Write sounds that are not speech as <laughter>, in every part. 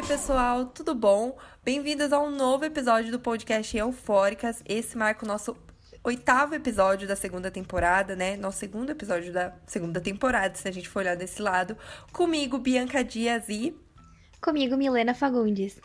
Oi, pessoal, tudo bom? Bem-vindos a um novo episódio do podcast Eufóricas. Esse marca o nosso oitavo episódio da segunda temporada, né? Nosso segundo episódio da segunda temporada, se a gente for olhar desse lado. Comigo, Bianca Dias e. Comigo, Milena Fagundes.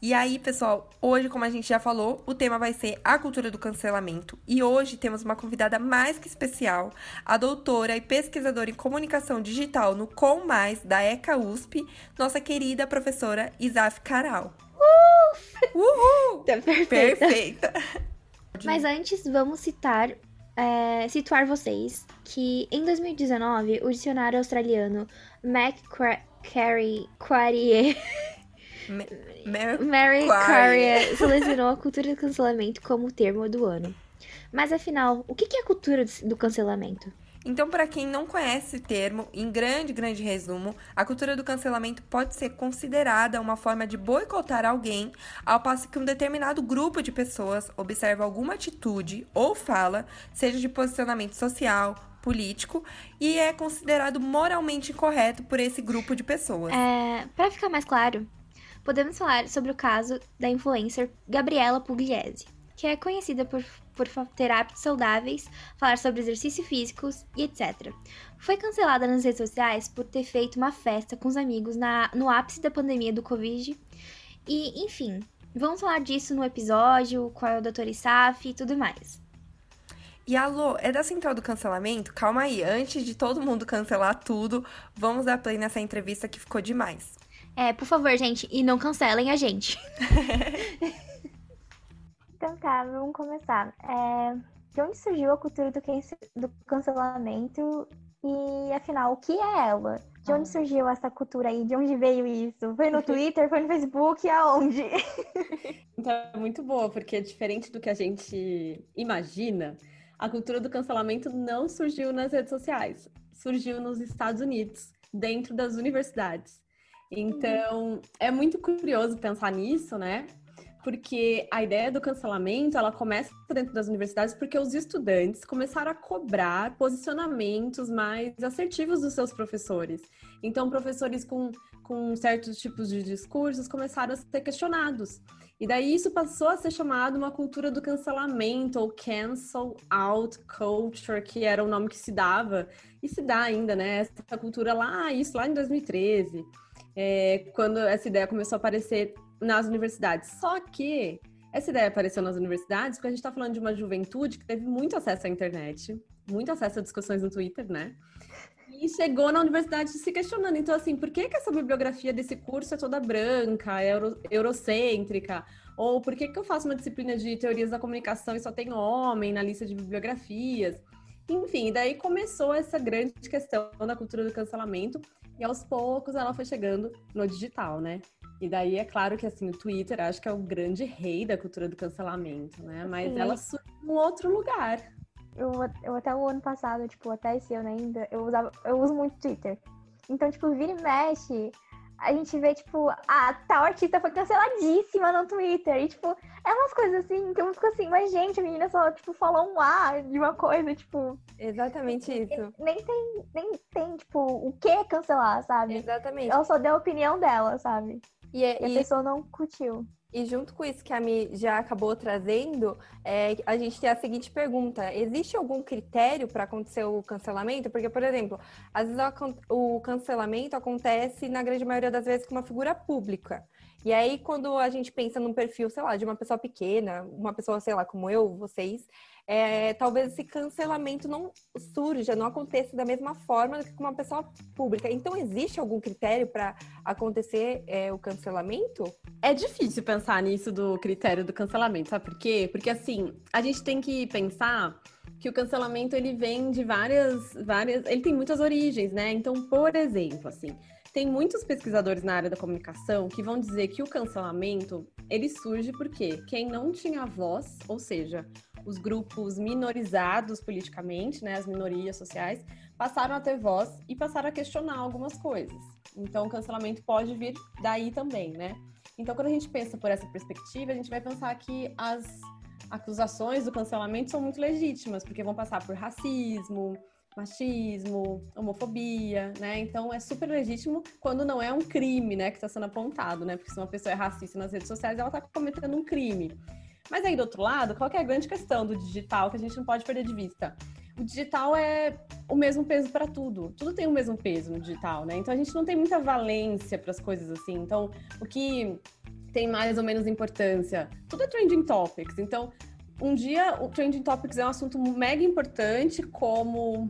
E aí, pessoal, hoje, como a gente já falou, o tema vai ser a cultura do cancelamento. E hoje temos uma convidada mais que especial, a doutora e pesquisadora em comunicação digital no Com Mais da ECA USP, nossa querida professora Isaf Caral. Uh! Uhul! Tá perfeita. perfeita. Mas antes, vamos citar, é, situar vocês que em 2019 o dicionário australiano McCarry Quarrier Mary, Mary Carrier selecionou a cultura do cancelamento como termo do ano. Mas afinal, o que é a cultura do cancelamento? Então, para quem não conhece esse termo, em grande, grande resumo, a cultura do cancelamento pode ser considerada uma forma de boicotar alguém, ao passo que um determinado grupo de pessoas observa alguma atitude ou fala, seja de posicionamento social, político, e é considerado moralmente incorreto por esse grupo de pessoas. É, para ficar mais claro, podemos falar sobre o caso da influencer Gabriela Pugliese, que é conhecida por, por ter hábitos saudáveis, falar sobre exercícios físicos e etc. Foi cancelada nas redes sociais por ter feito uma festa com os amigos na, no ápice da pandemia do Covid. E, enfim, vamos falar disso no episódio, é o Dr. Isaf e tudo mais. E alô, é da Central do Cancelamento? Calma aí, antes de todo mundo cancelar tudo, vamos dar play nessa entrevista que ficou demais. É, por favor, gente, e não cancelem a gente. <laughs> então tá, vamos começar. É, de onde surgiu a cultura do, do cancelamento e, afinal, o que é ela? De onde surgiu essa cultura aí? De onde veio isso? Foi no Twitter? Foi no Facebook? Aonde? <laughs> então, é muito boa, porque diferente do que a gente imagina. A cultura do cancelamento não surgiu nas redes sociais. Surgiu nos Estados Unidos, dentro das universidades. Então, é muito curioso pensar nisso, né? Porque a ideia do cancelamento, ela começa dentro das universidades porque os estudantes começaram a cobrar posicionamentos mais assertivos dos seus professores. Então, professores com, com certos tipos de discursos começaram a ser questionados. E daí isso passou a ser chamado uma cultura do cancelamento, ou cancel out culture, que era o nome que se dava, e se dá ainda, né? Essa cultura lá, isso lá em 2013 é, quando essa ideia começou a aparecer nas universidades. Só que essa ideia apareceu nas universidades porque a gente está falando de uma juventude que teve muito acesso à internet, muito acesso a discussões no Twitter, né? E chegou na universidade se questionando. Então, assim, por que, que essa bibliografia desse curso é toda branca, euro, eurocêntrica? Ou por que, que eu faço uma disciplina de teorias da comunicação e só tem homem na lista de bibliografias? Enfim, daí começou essa grande questão da cultura do cancelamento. E aos poucos ela foi chegando no digital, né? E daí é claro que assim, o Twitter acho que é o grande rei da cultura do cancelamento, né? Mas Sim. ela surge em um outro lugar. Eu, eu até o ano passado, tipo, até esse ano ainda, eu usava, eu uso muito Twitter. Então, tipo, vira e mexe, a gente vê, tipo, a tal artista foi canceladíssima no Twitter. E, tipo, é umas coisas assim que eu fico assim, mas, gente, a menina só, tipo, falou um A de uma coisa, tipo. Exatamente isso. Nem tem, nem tem, tipo, o que cancelar, sabe? Exatamente. Ela só deu a opinião dela, sabe? E, é, e a pessoa não curtiu. E junto com isso que a Mi já acabou trazendo, é, a gente tem a seguinte pergunta: existe algum critério para acontecer o cancelamento? Porque, por exemplo, às vezes o cancelamento acontece, na grande maioria das vezes, com uma figura pública. E aí, quando a gente pensa num perfil, sei lá, de uma pessoa pequena, uma pessoa, sei lá, como eu, vocês, é, talvez esse cancelamento não surja, não aconteça da mesma forma que com uma pessoa pública. Então, existe algum critério para acontecer é, o cancelamento? É difícil pensar nisso do critério do cancelamento, sabe por quê? Porque assim, a gente tem que pensar que o cancelamento ele vem de várias, várias, ele tem muitas origens, né? Então, por exemplo, assim, tem muitos pesquisadores na área da comunicação que vão dizer que o cancelamento ele surge porque quem não tinha voz, ou seja, os grupos minorizados politicamente, né, as minorias sociais, passaram a ter voz e passaram a questionar algumas coisas. Então, o cancelamento pode vir daí também, né? Então, quando a gente pensa por essa perspectiva, a gente vai pensar que as acusações do cancelamento são muito legítimas, porque vão passar por racismo, machismo, homofobia, né? Então é super legítimo quando não é um crime, né, que está sendo apontado, né? Porque se uma pessoa é racista nas redes sociais, ela está cometendo um crime. Mas aí do outro lado, qual é a grande questão do digital que a gente não pode perder de vista? O digital é o mesmo peso para tudo. Tudo tem o mesmo peso no digital, né? Então a gente não tem muita valência para as coisas assim. Então, o que tem mais ou menos importância? Tudo é trending topics. Então, um dia o Trending Topics é um assunto mega importante, como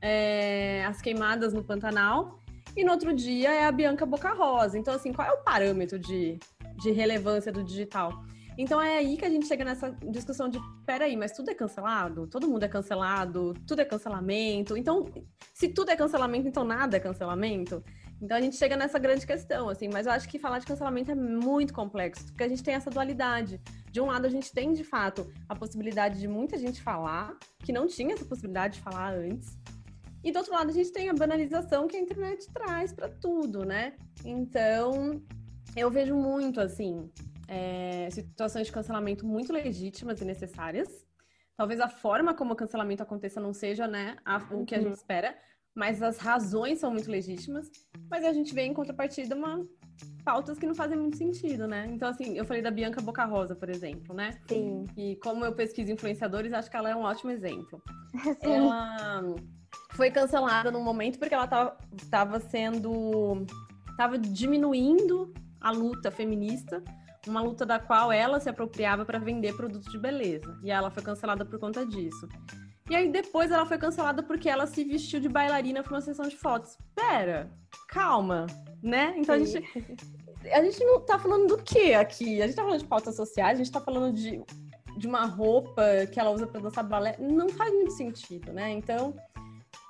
é, as queimadas no Pantanal, e no outro dia é a Bianca Boca Rosa. Então, assim, qual é o parâmetro de, de relevância do digital? Então é aí que a gente chega nessa discussão de peraí, mas tudo é cancelado? Todo mundo é cancelado, tudo é cancelamento. Então, se tudo é cancelamento, então nada é cancelamento. Então a gente chega nessa grande questão, assim, mas eu acho que falar de cancelamento é muito complexo, porque a gente tem essa dualidade. De um lado, a gente tem, de fato, a possibilidade de muita gente falar, que não tinha essa possibilidade de falar antes. E do outro lado, a gente tem a banalização que a internet traz para tudo, né? Então, eu vejo muito, assim, é, situações de cancelamento muito legítimas e necessárias. Talvez a forma como o cancelamento aconteça não seja, né, a, o que a gente uhum. espera, mas as razões são muito legítimas. Mas a gente vê em contrapartida uma pautas que não fazem muito sentido, né? Então, assim, eu falei da Bianca Boca Rosa, por exemplo, né? Sim. E como eu pesquiso influenciadores, acho que ela é um ótimo exemplo. <laughs> Sim. Ela foi cancelada num momento porque ela estava sendo. estava diminuindo a luta feminista, uma luta da qual ela se apropriava para vender produtos de beleza. E ela foi cancelada por conta disso. E aí depois ela foi cancelada porque ela se vestiu de bailarina para uma sessão de fotos. Pera, calma, né? Então Sim. a gente a gente não tá falando do que aqui? A gente tá falando de pautas sociais, a gente tá falando de, de uma roupa que ela usa para dançar balé. Não faz muito sentido, né? Então,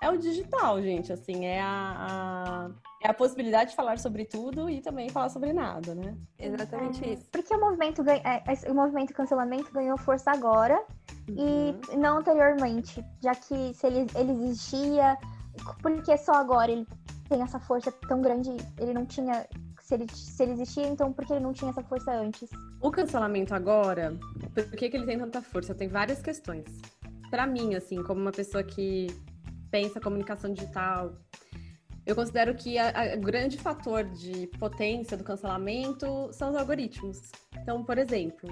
é o digital, gente, assim, é a, a, é a possibilidade de falar sobre tudo e também falar sobre nada, né? Exatamente é, isso. Porque o movimento, ganha, é, o movimento cancelamento ganhou força agora uhum. e não anteriormente, já que se ele, ele existia, porque só agora ele tem essa força tão grande, ele não tinha. Se ele, se ele existia, então por que ele não tinha essa força antes? O cancelamento agora, por que, que ele tem tanta força? Tem várias questões. Para mim, assim, como uma pessoa que pensa comunicação digital, eu considero que o grande fator de potência do cancelamento são os algoritmos. Então, por exemplo,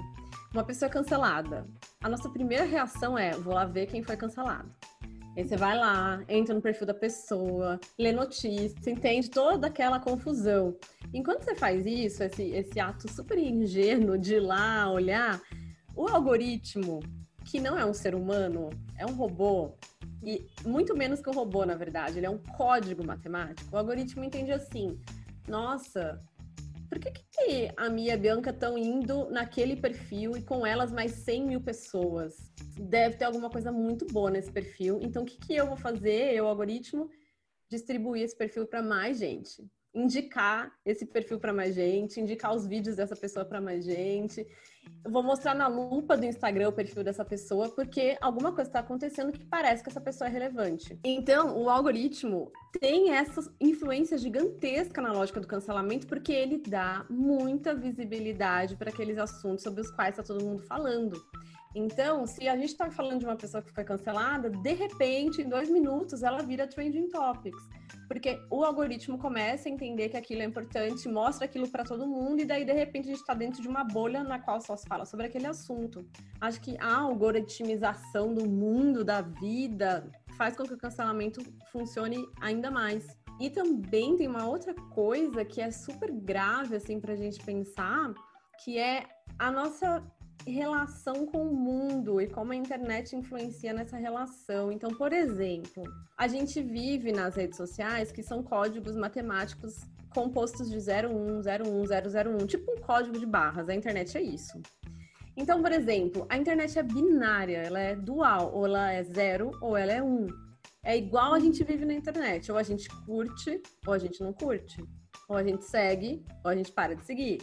uma pessoa cancelada, a nossa primeira reação é: vou lá ver quem foi cancelado. Aí você vai lá, entra no perfil da pessoa, lê notícia, entende toda aquela confusão. Enquanto você faz isso, esse, esse ato super ingênuo de ir lá olhar, o algoritmo, que não é um ser humano, é um robô, e muito menos que um robô, na verdade, ele é um código matemático. O algoritmo entende assim: nossa, por que, que a Mia e a Bianca estão indo naquele perfil e com elas mais 100 mil pessoas? Deve ter alguma coisa muito boa nesse perfil. Então, o que, que eu vou fazer, eu, algoritmo? Distribuir esse perfil para mais gente indicar esse perfil para mais gente, indicar os vídeos dessa pessoa para mais gente. Eu vou mostrar na lupa do Instagram o perfil dessa pessoa, porque alguma coisa está acontecendo que parece que essa pessoa é relevante. Então, o algoritmo tem essa influência gigantesca na lógica do cancelamento, porque ele dá muita visibilidade para aqueles assuntos sobre os quais está todo mundo falando. Então, se a gente está falando de uma pessoa que foi cancelada, de repente, em dois minutos, ela vira trending topics. Porque o algoritmo começa a entender que aquilo é importante, mostra aquilo para todo mundo, e daí, de repente, a gente está dentro de uma bolha na qual só se fala sobre aquele assunto. Acho que a algoritmização do mundo, da vida, faz com que o cancelamento funcione ainda mais. E também tem uma outra coisa que é super grave, assim, para a gente pensar, que é a nossa relação com o mundo e como a internet influencia nessa relação. Então, por exemplo, a gente vive nas redes sociais que são códigos matemáticos compostos de 01, 01, 001, tipo um código de barras. A internet é isso. Então, por exemplo, a internet é binária, ela é dual, ou ela é zero ou ela é um. É igual a gente vive na internet, ou a gente curte ou a gente não curte. Ou a gente segue ou a gente para de seguir.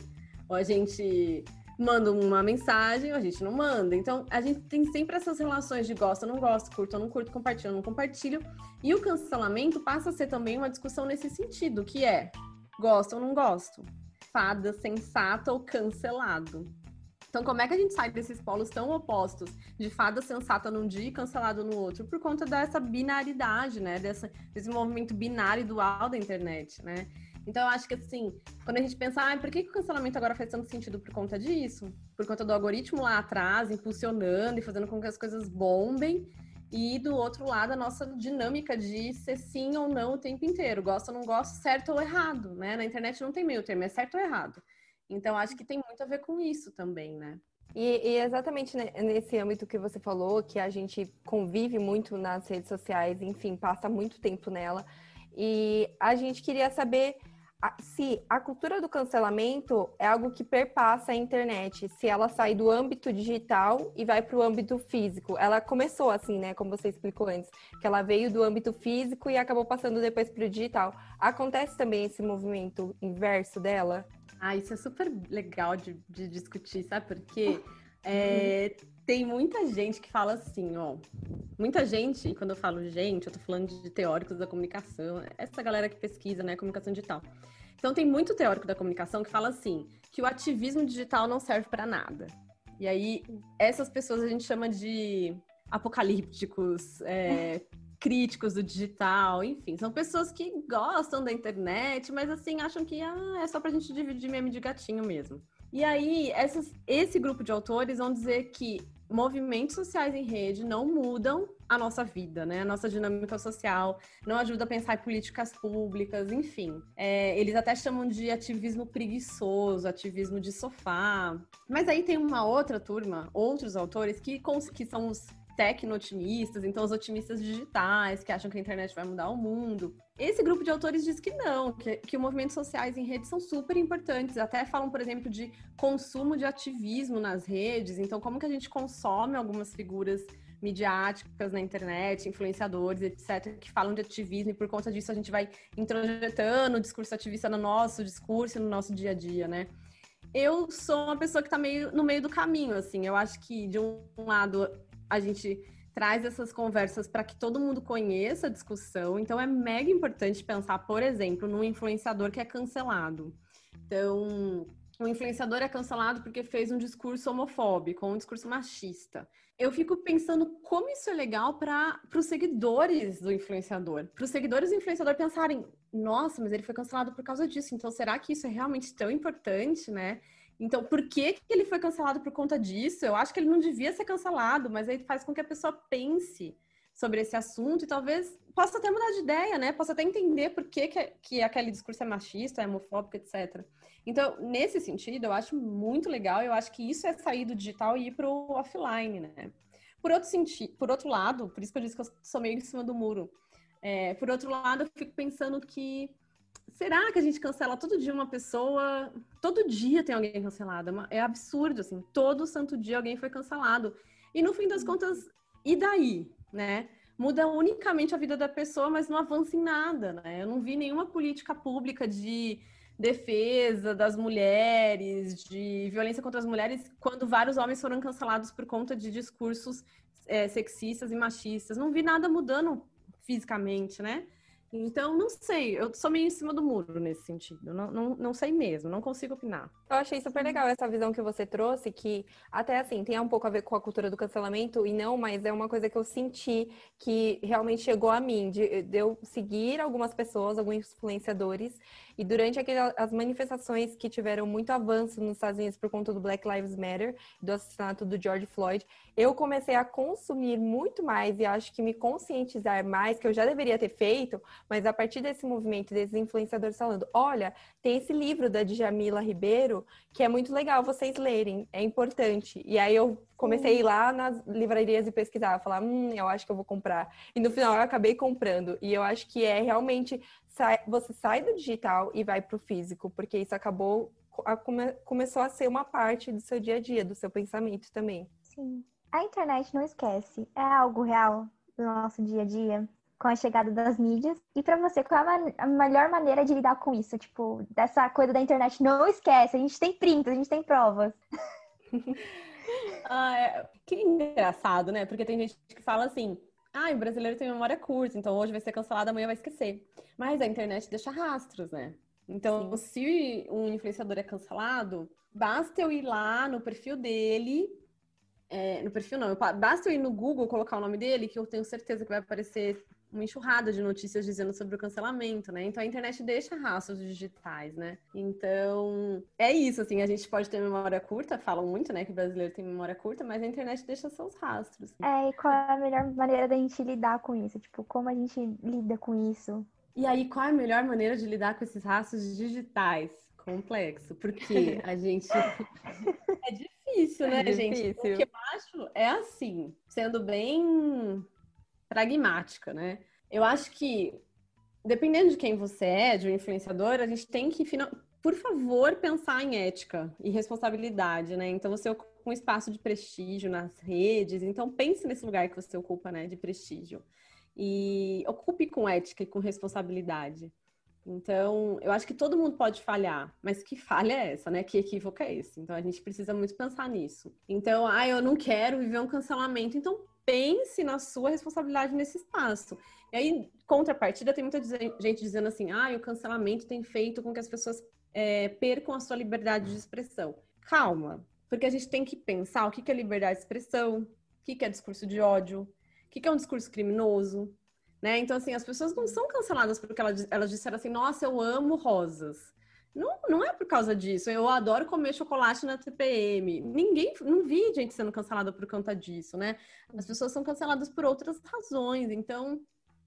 Ou a gente manda uma mensagem, a gente não manda. Então, a gente tem sempre essas relações de gosto não gosto, curto não curto, compartilho não compartilho. E o cancelamento passa a ser também uma discussão nesse sentido, que é gosto ou não gosto, fada, sensata ou cancelado. Então, como é que a gente sai desses polos tão opostos, de fada sensata num dia e cancelado no outro, por conta dessa binaridade, né? Desse movimento binário dual da internet, né? Então, eu acho que, assim, quando a gente pensa, ah, por que, que o cancelamento agora faz tanto sentido por conta disso? Por conta do algoritmo lá atrás, impulsionando e fazendo com que as coisas bombem. E do outro lado, a nossa dinâmica de ser sim ou não o tempo inteiro. Gosto ou não gosto, certo ou errado, né? Na internet não tem meio termo, é certo ou errado. Então, acho que tem muito a ver com isso também, né? E, e, exatamente nesse âmbito que você falou, que a gente convive muito nas redes sociais, enfim, passa muito tempo nela. E a gente queria saber se a cultura do cancelamento é algo que perpassa a internet, se ela sai do âmbito digital e vai para o âmbito físico. Ela começou assim, né, como você explicou antes, que ela veio do âmbito físico e acabou passando depois para o digital. Acontece também esse movimento inverso dela? Ah, isso é super legal de, de discutir, sabe por quê? É, tem muita gente que fala assim, ó. Muita gente, e quando eu falo gente, eu tô falando de teóricos da comunicação, essa galera que pesquisa, né, comunicação digital. Então tem muito teórico da comunicação que fala assim, que o ativismo digital não serve para nada. E aí, essas pessoas a gente chama de apocalípticos, é, <laughs> críticos do digital, enfim, são pessoas que gostam da internet, mas assim, acham que ah, é só pra gente dividir meme de gatinho mesmo. E aí, essas, esse grupo de autores vão dizer que movimentos sociais em rede não mudam a nossa vida, né? A nossa dinâmica social, não ajuda a pensar em políticas públicas, enfim. É, eles até chamam de ativismo preguiçoso, ativismo de sofá. Mas aí tem uma outra turma, outros autores que, que são os tecno-otimistas, então os otimistas digitais, que acham que a internet vai mudar o mundo. Esse grupo de autores diz que não, que, que movimentos sociais em redes são super importantes. Até falam, por exemplo, de consumo de ativismo nas redes. Então, como que a gente consome algumas figuras midiáticas na internet, influenciadores, etc., que falam de ativismo, e por conta disso a gente vai introjetando o discurso ativista no nosso discurso, no nosso dia a dia, né? Eu sou uma pessoa que está meio no meio do caminho, assim. Eu acho que, de um lado, a gente traz essas conversas para que todo mundo conheça a discussão. Então, é mega importante pensar, por exemplo, num influenciador que é cancelado. Então, um influenciador é cancelado porque fez um discurso homofóbico, um discurso machista. Eu fico pensando como isso é legal para os seguidores do influenciador. Para os seguidores do influenciador pensarem, nossa, mas ele foi cancelado por causa disso, então será que isso é realmente tão importante, né? Então, por que, que ele foi cancelado por conta disso? Eu acho que ele não devia ser cancelado, mas aí faz com que a pessoa pense sobre esse assunto e talvez possa até mudar de ideia, né? Possa até entender por que, que, que aquele discurso é machista, é homofóbico, etc. Então, nesse sentido, eu acho muito legal, eu acho que isso é sair do digital e ir para o offline, né? Por outro, sentido, por outro lado, por isso que eu disse que eu sou meio em cima do muro, é, por outro lado, eu fico pensando que será que a gente cancela todo dia uma pessoa? Todo dia tem alguém cancelado. É, é absurdo, assim. Todo santo dia alguém foi cancelado. E no fim das contas, e daí, né? Muda unicamente a vida da pessoa, mas não avança em nada, né? Eu não vi nenhuma política pública de defesa das mulheres, de violência contra as mulheres, quando vários homens foram cancelados por conta de discursos é, sexistas e machistas. Não vi nada mudando fisicamente, né? Então, não sei, eu sou meio em cima do muro nesse sentido. Não, não, não sei mesmo, não consigo opinar. Eu achei super legal essa visão que você trouxe, que até assim, tem um pouco a ver com a cultura do cancelamento, e não, mas é uma coisa que eu senti que realmente chegou a mim, de, de eu seguir algumas pessoas, alguns influenciadores, e durante aquelas, as manifestações que tiveram muito avanço nos Estados Unidos por conta do Black Lives Matter, do assassinato do George Floyd, eu comecei a consumir muito mais e acho que me conscientizar mais, que eu já deveria ter feito, mas a partir desse movimento, desses influenciadores falando: olha, tem esse livro da Djamila Ribeiro que é muito legal vocês lerem, é importante. E aí eu comecei a ir lá nas livrarias e pesquisar, falar, hum, eu acho que eu vou comprar. E no final eu acabei comprando. E eu acho que é realmente você sai do digital e vai para o físico, porque isso acabou come, começou a ser uma parte do seu dia a dia, do seu pensamento também. Sim. A internet não esquece, é algo real do nosso dia a dia, com a chegada das mídias. E para você, qual é a, melhor maneira de lidar com isso? Tipo, dessa coisa da internet, não esquece, a gente tem prints, a gente tem provas. <laughs> ah, é... Que engraçado, né? Porque tem gente que fala assim, ah, o brasileiro tem memória curta, então hoje vai ser cancelado, amanhã vai esquecer. Mas a internet deixa rastros, né? Então, Sim. se um influenciador é cancelado, basta eu ir lá no perfil dele. É, no perfil não, basta eu ir no Google colocar o nome dele, que eu tenho certeza que vai aparecer uma enxurrada de notícias dizendo sobre o cancelamento, né? Então a internet deixa rastros digitais, né? Então é isso, assim, a gente pode ter memória curta, falam muito, né, que o brasileiro tem memória curta, mas a internet deixa seus rastros. É, e qual é a melhor maneira da gente lidar com isso? Tipo, como a gente lida com isso? E aí, qual é a melhor maneira de lidar com esses rastros digitais? Complexo, porque a gente. <laughs> é difícil, né, é gente? Difícil. O que eu acho é assim, sendo bem pragmática, né? Eu acho que, dependendo de quem você é, de um influenciador, a gente tem que, por favor, pensar em ética e responsabilidade, né? Então, você ocupa um espaço de prestígio nas redes, então pense nesse lugar que você ocupa, né, de prestígio. E ocupe com ética e com responsabilidade. Então, eu acho que todo mundo pode falhar, mas que falha é essa, né? Que equívoco é esse? Então, a gente precisa muito pensar nisso. Então, ah, eu não quero viver um cancelamento, então pense na sua responsabilidade nesse espaço. E aí, contrapartida, tem muita gente dizendo assim: ah, o cancelamento tem feito com que as pessoas é, percam a sua liberdade de expressão. Calma, porque a gente tem que pensar o que é liberdade de expressão, o que é discurso de ódio, o que é um discurso criminoso. Né? Então, assim, as pessoas não são canceladas porque elas, elas disseram assim: nossa, eu amo rosas. Não, não é por causa disso. Eu adoro comer chocolate na TPM. Ninguém, não vi gente sendo cancelada por conta disso, né? As pessoas são canceladas por outras razões. Então,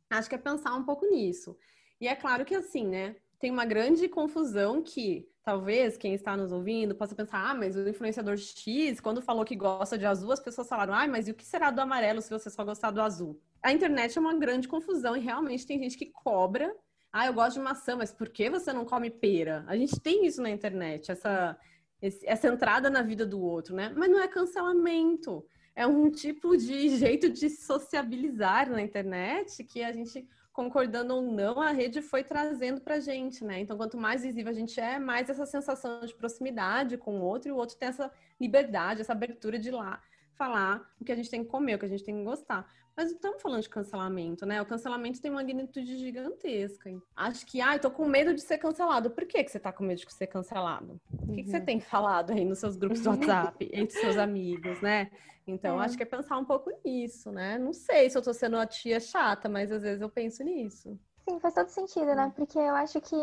acho que é pensar um pouco nisso. E é claro que assim, né? Tem uma grande confusão que talvez quem está nos ouvindo possa pensar: ah, mas o influenciador X, quando falou que gosta de azul, as pessoas falaram: ah, mas e o que será do amarelo se você só gostar do azul? A internet é uma grande confusão e realmente tem gente que cobra ah, eu gosto de maçã, mas por que você não come pera? A gente tem isso na internet, essa, essa entrada na vida do outro, né? Mas não é cancelamento. É um tipo de <laughs> jeito de sociabilizar na internet que a gente, concordando ou não, a rede foi trazendo pra gente, né? Então, quanto mais visível a gente é, mais essa sensação de proximidade com o outro, e o outro tem essa liberdade, essa abertura de lá falar o que a gente tem que comer, o que a gente tem que gostar. Mas não estamos falando de cancelamento, né? O cancelamento tem uma magnitude gigantesca. Acho que, ai, ah, tô com medo de ser cancelado. Por que, que você tá com medo de ser cancelado? O que, que você uhum. tem falado aí nos seus grupos do <laughs> WhatsApp, entre seus amigos, né? Então, é. acho que é pensar um pouco nisso, né? Não sei se eu tô sendo uma tia chata, mas às vezes eu penso nisso. Sim, faz todo sentido, né? Porque eu acho que,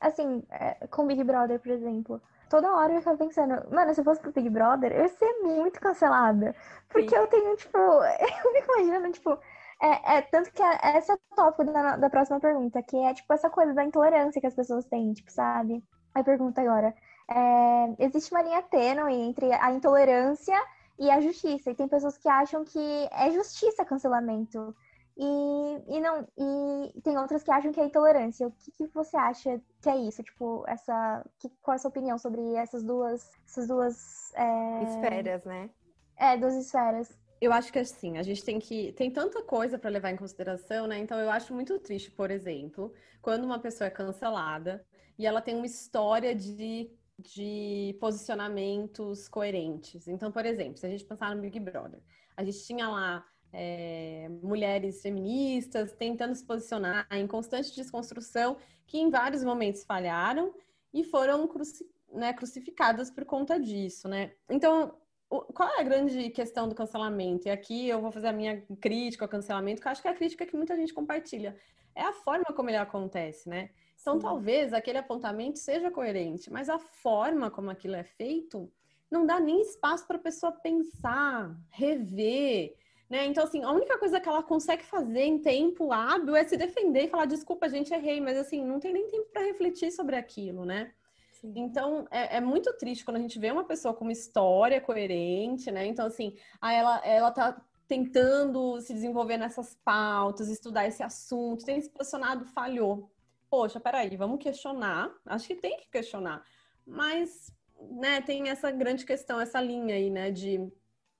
assim, é, com Big Brother, por exemplo, toda hora eu ficava pensando, mano, se eu fosse pro Big Brother, eu ia ser muito cancelada. Porque Sim. eu tenho, tipo, <laughs> eu fico imaginando, tipo, é, é tanto que é, esse é o tópico da, da próxima pergunta, que é, tipo, essa coisa da intolerância que as pessoas têm, tipo, sabe? Aí pergunta agora, é, existe uma linha tênue entre a intolerância e a justiça, e tem pessoas que acham que é justiça cancelamento. E, e não e tem outras que acham que é intolerância. O que, que você acha que é isso? Tipo, essa. Que, qual é a sua opinião sobre essas duas. Essas duas. É... Esferas, né? É, duas esferas. Eu acho que assim, a gente tem que. Tem tanta coisa para levar em consideração, né? Então eu acho muito triste, por exemplo, quando uma pessoa é cancelada e ela tem uma história de, de posicionamentos coerentes. Então, por exemplo, se a gente pensar no Big Brother, a gente tinha lá é, mulheres feministas tentando se posicionar em constante desconstrução, que em vários momentos falharam e foram cruci né, crucificadas por conta disso, né? Então, o, qual é a grande questão do cancelamento? E aqui eu vou fazer a minha crítica ao cancelamento, que eu acho que é a crítica que muita gente compartilha. É a forma como ele acontece, né? Então, Sim. talvez aquele apontamento seja coerente, mas a forma como aquilo é feito não dá nem espaço para a pessoa pensar, rever, né? Então, assim, a única coisa que ela consegue fazer em tempo hábil é se defender e falar, desculpa, a gente errei, mas assim, não tem nem tempo para refletir sobre aquilo, né? Sim. Então, é, é, muito triste quando a gente vê uma pessoa com uma história coerente, né? Então, assim, aí ela, ela tá tentando se desenvolver nessas pautas, estudar esse assunto, tem se posicionado, falhou. Poxa, peraí, vamos questionar. Acho que tem que questionar. Mas, né, tem essa grande questão, essa linha aí, né, de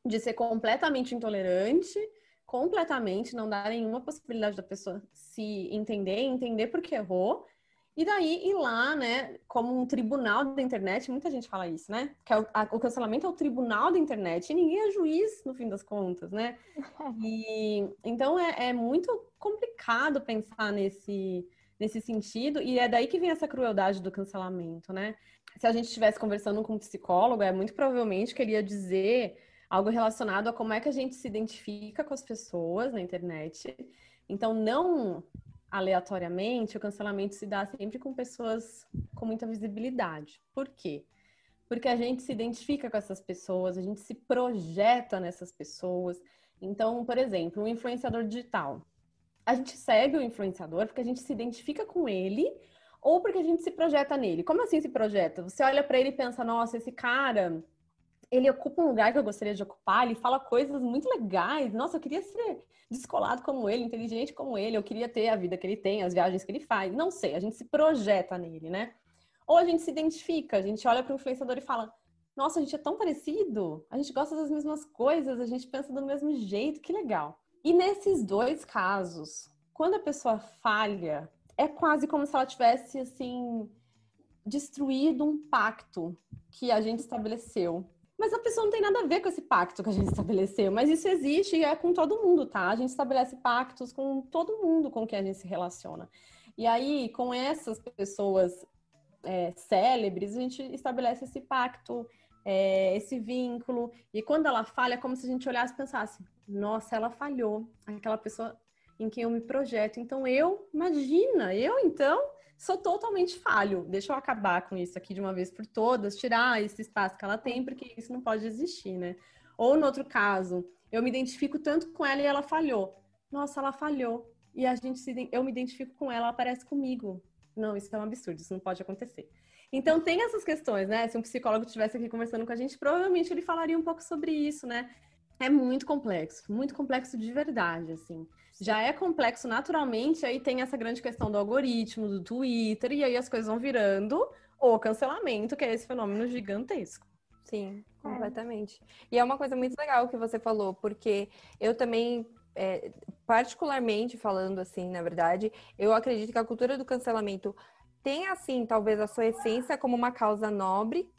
de ser completamente intolerante, completamente, não dar nenhuma possibilidade da pessoa se entender, entender porque errou, e daí ir lá, né, como um tribunal da internet, muita gente fala isso, né? Que é o, a, o, cancelamento é o tribunal da internet e ninguém é juiz, no fim das contas, né? E então é, é muito complicado pensar nesse, nesse sentido, e é daí que vem essa crueldade do cancelamento, né? Se a gente estivesse conversando com um psicólogo, é muito provavelmente que ele ia dizer algo relacionado a como é que a gente se identifica com as pessoas na internet. Então, não aleatoriamente, o cancelamento se dá sempre com pessoas com muita visibilidade. Por quê? Porque a gente se identifica com essas pessoas, a gente se projeta nessas pessoas. Então, por exemplo, um influenciador digital. A gente segue o influenciador porque a gente se identifica com ele ou porque a gente se projeta nele. Como assim se projeta? Você olha para ele e pensa: nossa, esse cara ele ocupa um lugar que eu gostaria de ocupar, ele fala coisas muito legais. Nossa, eu queria ser descolado como ele, inteligente como ele, eu queria ter a vida que ele tem, as viagens que ele faz. Não sei, a gente se projeta nele, né? Ou a gente se identifica, a gente olha para o influenciador e fala: Nossa, a gente é tão parecido, a gente gosta das mesmas coisas, a gente pensa do mesmo jeito, que legal. E nesses dois casos, quando a pessoa falha, é quase como se ela tivesse assim destruído um pacto que a gente estabeleceu. Mas a pessoa não tem nada a ver com esse pacto que a gente estabeleceu. Mas isso existe e é com todo mundo, tá? A gente estabelece pactos com todo mundo com quem a gente se relaciona. E aí, com essas pessoas é, célebres, a gente estabelece esse pacto, é, esse vínculo. E quando ela falha, é como se a gente olhasse e pensasse: nossa, ela falhou. Aquela pessoa em quem eu me projeto. Então, eu, imagina, eu então sou totalmente falho. Deixa eu acabar com isso aqui de uma vez por todas, tirar esse espaço que ela tem, porque isso não pode existir, né? Ou no outro caso, eu me identifico tanto com ela e ela falhou. Nossa, ela falhou. E a gente se, eu me identifico com ela, ela aparece comigo. Não, isso é um absurdo, isso não pode acontecer. Então tem essas questões, né? Se um psicólogo estivesse aqui conversando com a gente, provavelmente ele falaria um pouco sobre isso, né? É muito complexo, muito complexo de verdade, assim já é complexo naturalmente, aí tem essa grande questão do algoritmo, do Twitter, e aí as coisas vão virando o cancelamento, que é esse fenômeno gigantesco. Sim, é. completamente. É. E é uma coisa muito legal que você falou, porque eu também, é, particularmente falando assim, na verdade, eu acredito que a cultura do cancelamento tem, assim, talvez a sua essência como uma causa nobre,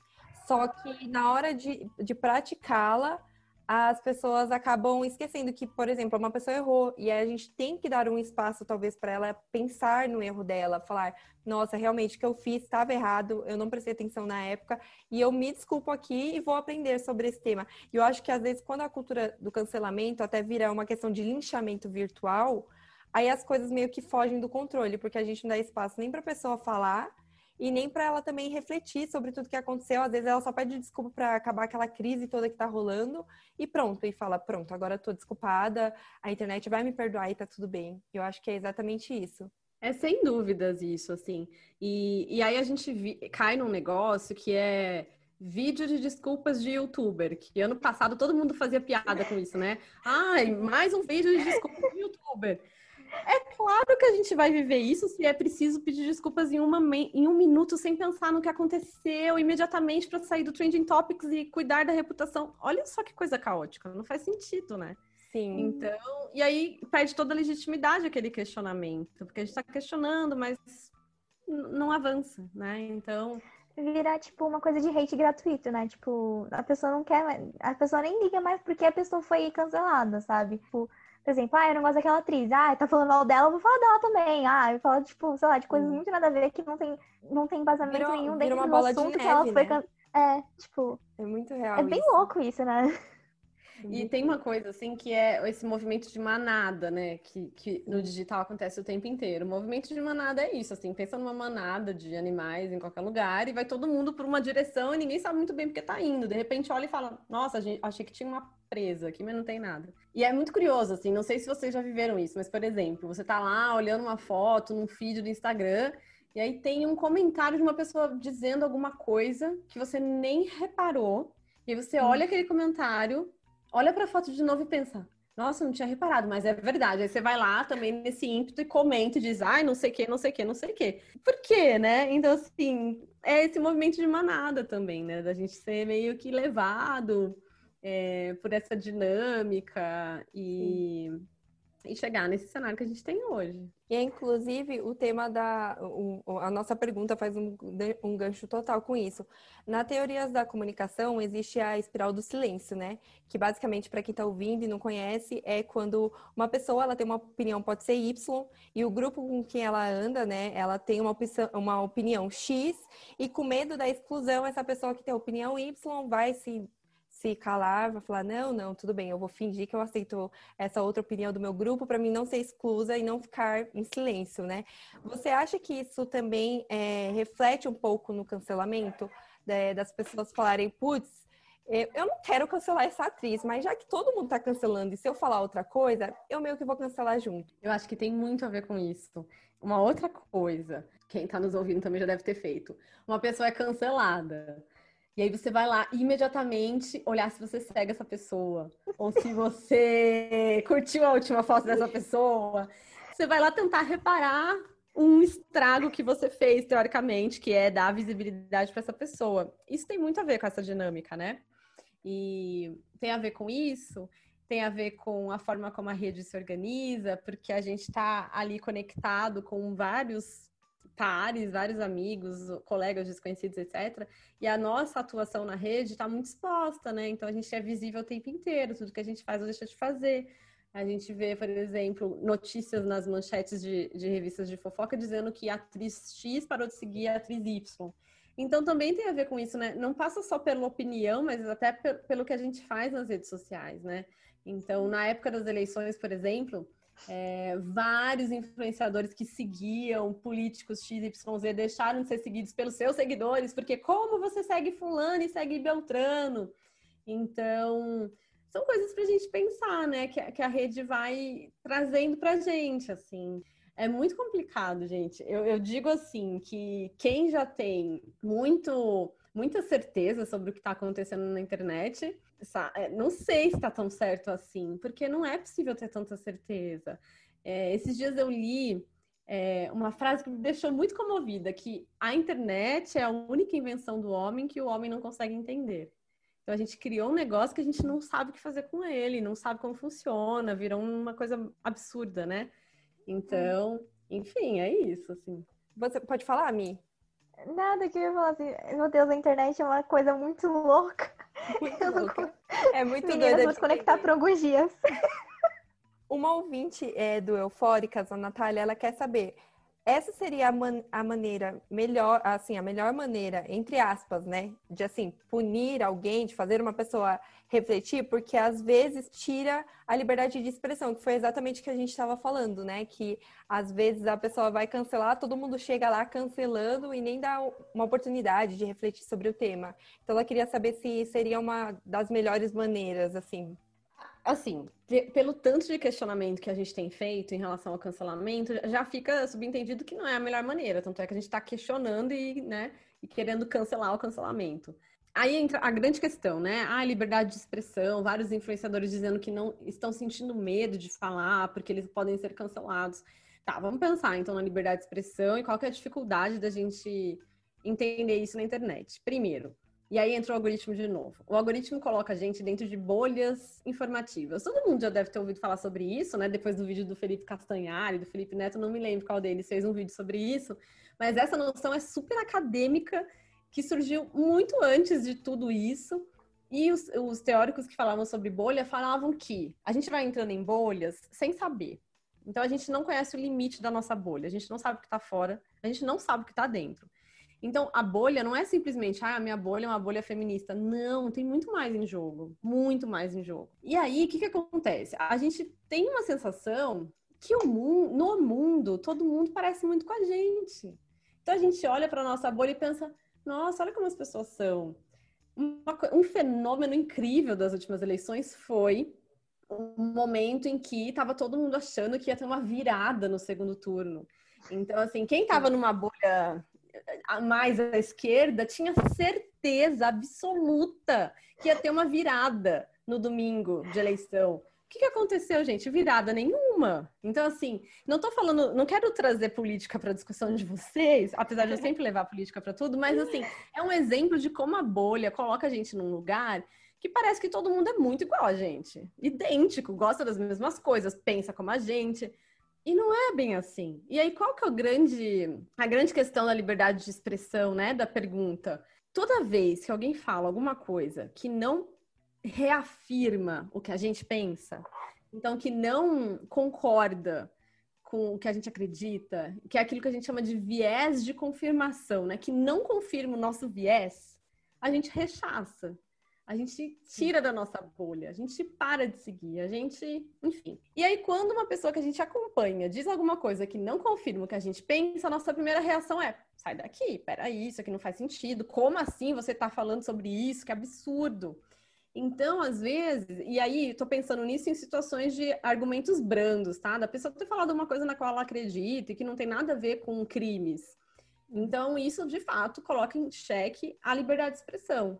só que na hora de, de praticá-la, as pessoas acabam esquecendo que, por exemplo, uma pessoa errou e a gente tem que dar um espaço, talvez, para ela pensar no erro dela, falar: nossa, realmente o que eu fiz estava errado, eu não prestei atenção na época e eu me desculpo aqui e vou aprender sobre esse tema. E eu acho que, às vezes, quando a cultura do cancelamento até vira uma questão de linchamento virtual, aí as coisas meio que fogem do controle, porque a gente não dá espaço nem para a pessoa falar e nem para ela também refletir sobre tudo que aconteceu. Às vezes ela só pede desculpa para acabar aquela crise toda que tá rolando e pronto, e fala: pronto, agora tô desculpada, a internet vai me perdoar e tá tudo bem. Eu acho que é exatamente isso. É sem dúvidas isso, assim. E, e aí a gente vi, cai num negócio que é vídeo de desculpas de youtuber, que ano passado todo mundo fazia piada com isso, né? Ai, mais um vídeo de desculpas de youtuber. É claro que a gente vai viver isso se é preciso pedir desculpas em, uma, em um minuto sem pensar no que aconteceu imediatamente para sair do Trending Topics e cuidar da reputação. Olha só que coisa caótica, não faz sentido, né? Sim. Então, e aí perde toda a legitimidade aquele questionamento, porque a gente está questionando, mas não avança, né? Então. Virar, tipo, uma coisa de hate gratuito, né? Tipo, a pessoa não quer, a pessoa nem liga mais porque a pessoa foi cancelada, sabe? Tipo, por exemplo, ah, eu não gosto daquela atriz. Ah, tá falando mal dela, eu vou falar dela também. Ah, eu falo, tipo, sei lá, de coisas muito nada a ver que não tem, não tem embasamento virou, nenhum dentro do assunto de que ela neve, foi. né? É, tipo. É muito real. É bem isso. louco isso, né? E tem uma coisa, assim, que é esse movimento de manada, né? Que, que no digital acontece o tempo inteiro. O movimento de manada é isso, assim, pensa numa manada de animais em qualquer lugar e vai todo mundo por uma direção e ninguém sabe muito bem porque tá indo. De repente olha e fala, nossa, gente, achei que tinha uma presa aqui, mas não tem nada. E é muito curioso, assim, não sei se vocês já viveram isso, mas, por exemplo, você tá lá olhando uma foto num feed do Instagram e aí tem um comentário de uma pessoa dizendo alguma coisa que você nem reparou. E aí você olha aquele comentário olha para a foto de novo e pensa, nossa, não tinha reparado, mas é verdade. Aí você vai lá também nesse ímpeto e comenta e diz, ai, não sei o que, não sei o que, não sei o que. Por quê, né? Então, assim, é esse movimento de manada também, né? Da gente ser meio que levado é, por essa dinâmica e... e chegar nesse cenário que a gente tem hoje. E, inclusive, o tema da. O, a nossa pergunta faz um, um gancho total com isso. Na teorias da comunicação, existe a espiral do silêncio, né? Que, basicamente, para quem está ouvindo e não conhece, é quando uma pessoa ela tem uma opinião, pode ser Y, e o grupo com quem ela anda, né? Ela tem uma, opção, uma opinião X, e com medo da exclusão, essa pessoa que tem a opinião Y vai se se calar, vai falar: não, não, tudo bem, eu vou fingir que eu aceito essa outra opinião do meu grupo para mim não ser exclusa e não ficar em silêncio, né? Você acha que isso também é, reflete um pouco no cancelamento é, das pessoas falarem: putz, eu não quero cancelar essa atriz, mas já que todo mundo tá cancelando e se eu falar outra coisa, eu meio que vou cancelar junto. Eu acho que tem muito a ver com isso. Uma outra coisa, quem tá nos ouvindo também já deve ter feito. Uma pessoa é cancelada. E aí você vai lá imediatamente olhar se você segue essa pessoa. Ou se você <laughs> curtiu a última foto dessa pessoa. Você vai lá tentar reparar um estrago que você fez, teoricamente, que é dar visibilidade para essa pessoa. Isso tem muito a ver com essa dinâmica, né? E tem a ver com isso, tem a ver com a forma como a rede se organiza, porque a gente está ali conectado com vários pares, vários amigos, colegas desconhecidos, etc. E a nossa atuação na rede está muito exposta, né? Então a gente é visível o tempo inteiro, tudo que a gente faz ou deixa de fazer. A gente vê, por exemplo, notícias nas manchetes de, de revistas de fofoca dizendo que a atriz X parou de seguir a atriz Y. Então também tem a ver com isso, né? Não passa só pela opinião, mas até pelo que a gente faz nas redes sociais, né? Então, na época das eleições, por exemplo, é, vários influenciadores que seguiam políticos XYZ deixaram de ser seguidos pelos seus seguidores, porque como você segue fulano e segue Beltrano? Então, são coisas para a gente pensar, né? Que, que a rede vai trazendo para gente, assim. É muito complicado, gente. Eu, eu digo assim que quem já tem muito muita certeza sobre o que está acontecendo na internet. É, não sei se está tão certo assim, porque não é possível ter tanta certeza. É, esses dias eu li é, uma frase que me deixou muito comovida, que a internet é a única invenção do homem que o homem não consegue entender. Então a gente criou um negócio que a gente não sabe o que fazer com ele, não sabe como funciona, virou uma coisa absurda, né? Então, enfim, é isso, assim. Você pode falar, Mi? Nada que eu ia falar assim, meu Deus, a internet é uma coisa muito louca. Muito louca. É muito Meninas, doida. vou desconectar por alguns dias. <laughs> Uma ouvinte é, do Eufóricas, a Natália, ela quer saber essa seria a, man a, maneira melhor, assim, a melhor maneira, entre aspas, né, de assim, punir alguém, de fazer uma pessoa refletir, porque às vezes tira a liberdade de expressão, que foi exatamente o que a gente estava falando, né, que às vezes a pessoa vai cancelar, todo mundo chega lá cancelando e nem dá uma oportunidade de refletir sobre o tema. Então ela queria saber se seria uma das melhores maneiras, assim, assim, pelo tanto de questionamento que a gente tem feito em relação ao cancelamento, já fica subentendido que não é a melhor maneira. Tanto é que a gente está questionando e, né, e querendo cancelar o cancelamento. Aí entra a grande questão, né? Ah, liberdade de expressão, vários influenciadores dizendo que não estão sentindo medo de falar porque eles podem ser cancelados. Tá, vamos pensar então na liberdade de expressão e qual é a dificuldade da gente entender isso na internet. Primeiro, e aí entra o algoritmo de novo. O algoritmo coloca a gente dentro de bolhas informativas. Todo mundo já deve ter ouvido falar sobre isso, né? Depois do vídeo do Felipe Castanhari, do Felipe Neto, não me lembro qual deles fez um vídeo sobre isso. Mas essa noção é super acadêmica, que surgiu muito antes de tudo isso. E os, os teóricos que falavam sobre bolha falavam que a gente vai entrando em bolhas sem saber. Então a gente não conhece o limite da nossa bolha, a gente não sabe o que está fora, a gente não sabe o que está dentro. Então, a bolha não é simplesmente, ah, a minha bolha é uma bolha feminista. Não, tem muito mais em jogo. Muito mais em jogo. E aí, o que, que acontece? A gente tem uma sensação que o mundo, no mundo, todo mundo parece muito com a gente. Então, a gente olha para nossa bolha e pensa, nossa, olha como as pessoas são. Uma, um fenômeno incrível das últimas eleições foi um momento em que estava todo mundo achando que ia ter uma virada no segundo turno. Então, assim, quem estava numa bolha mais à esquerda tinha certeza absoluta que ia ter uma virada no domingo de eleição. O que, que aconteceu, gente? Virada nenhuma. Então, assim, não tô falando, não quero trazer política para a discussão de vocês, apesar de eu sempre levar política para tudo, mas assim, é um exemplo de como a bolha coloca a gente num lugar que parece que todo mundo é muito igual a gente, idêntico, gosta das mesmas coisas, pensa como a gente. E não é bem assim. E aí, qual que é o grande, a grande questão da liberdade de expressão, né? Da pergunta. Toda vez que alguém fala alguma coisa que não reafirma o que a gente pensa, então que não concorda com o que a gente acredita, que é aquilo que a gente chama de viés de confirmação, né? Que não confirma o nosso viés, a gente rechaça. A gente tira da nossa bolha, a gente para de seguir, a gente, enfim. E aí, quando uma pessoa que a gente acompanha diz alguma coisa que não confirma o que a gente pensa, a nossa primeira reação é: sai daqui, peraí, isso aqui não faz sentido. Como assim você tá falando sobre isso? Que absurdo. Então, às vezes, e aí tô pensando nisso em situações de argumentos brandos, tá? Da pessoa ter falado uma coisa na qual ela acredita e que não tem nada a ver com crimes. Então, isso de fato coloca em xeque a liberdade de expressão.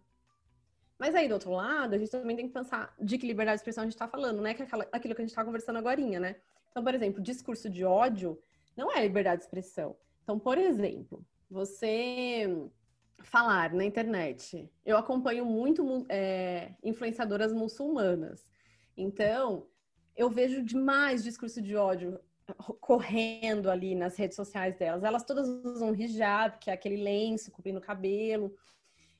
Mas aí, do outro lado, a gente também tem que pensar de que liberdade de expressão a gente está falando, né? Que é aquela, aquilo que a gente está conversando agora, né? Então, por exemplo, discurso de ódio não é liberdade de expressão. Então, por exemplo, você falar na internet. Eu acompanho muito é, influenciadoras muçulmanas. Então, eu vejo demais discurso de ódio correndo ali nas redes sociais delas. Elas todas usam hijab, que é aquele lenço cobrindo o cabelo.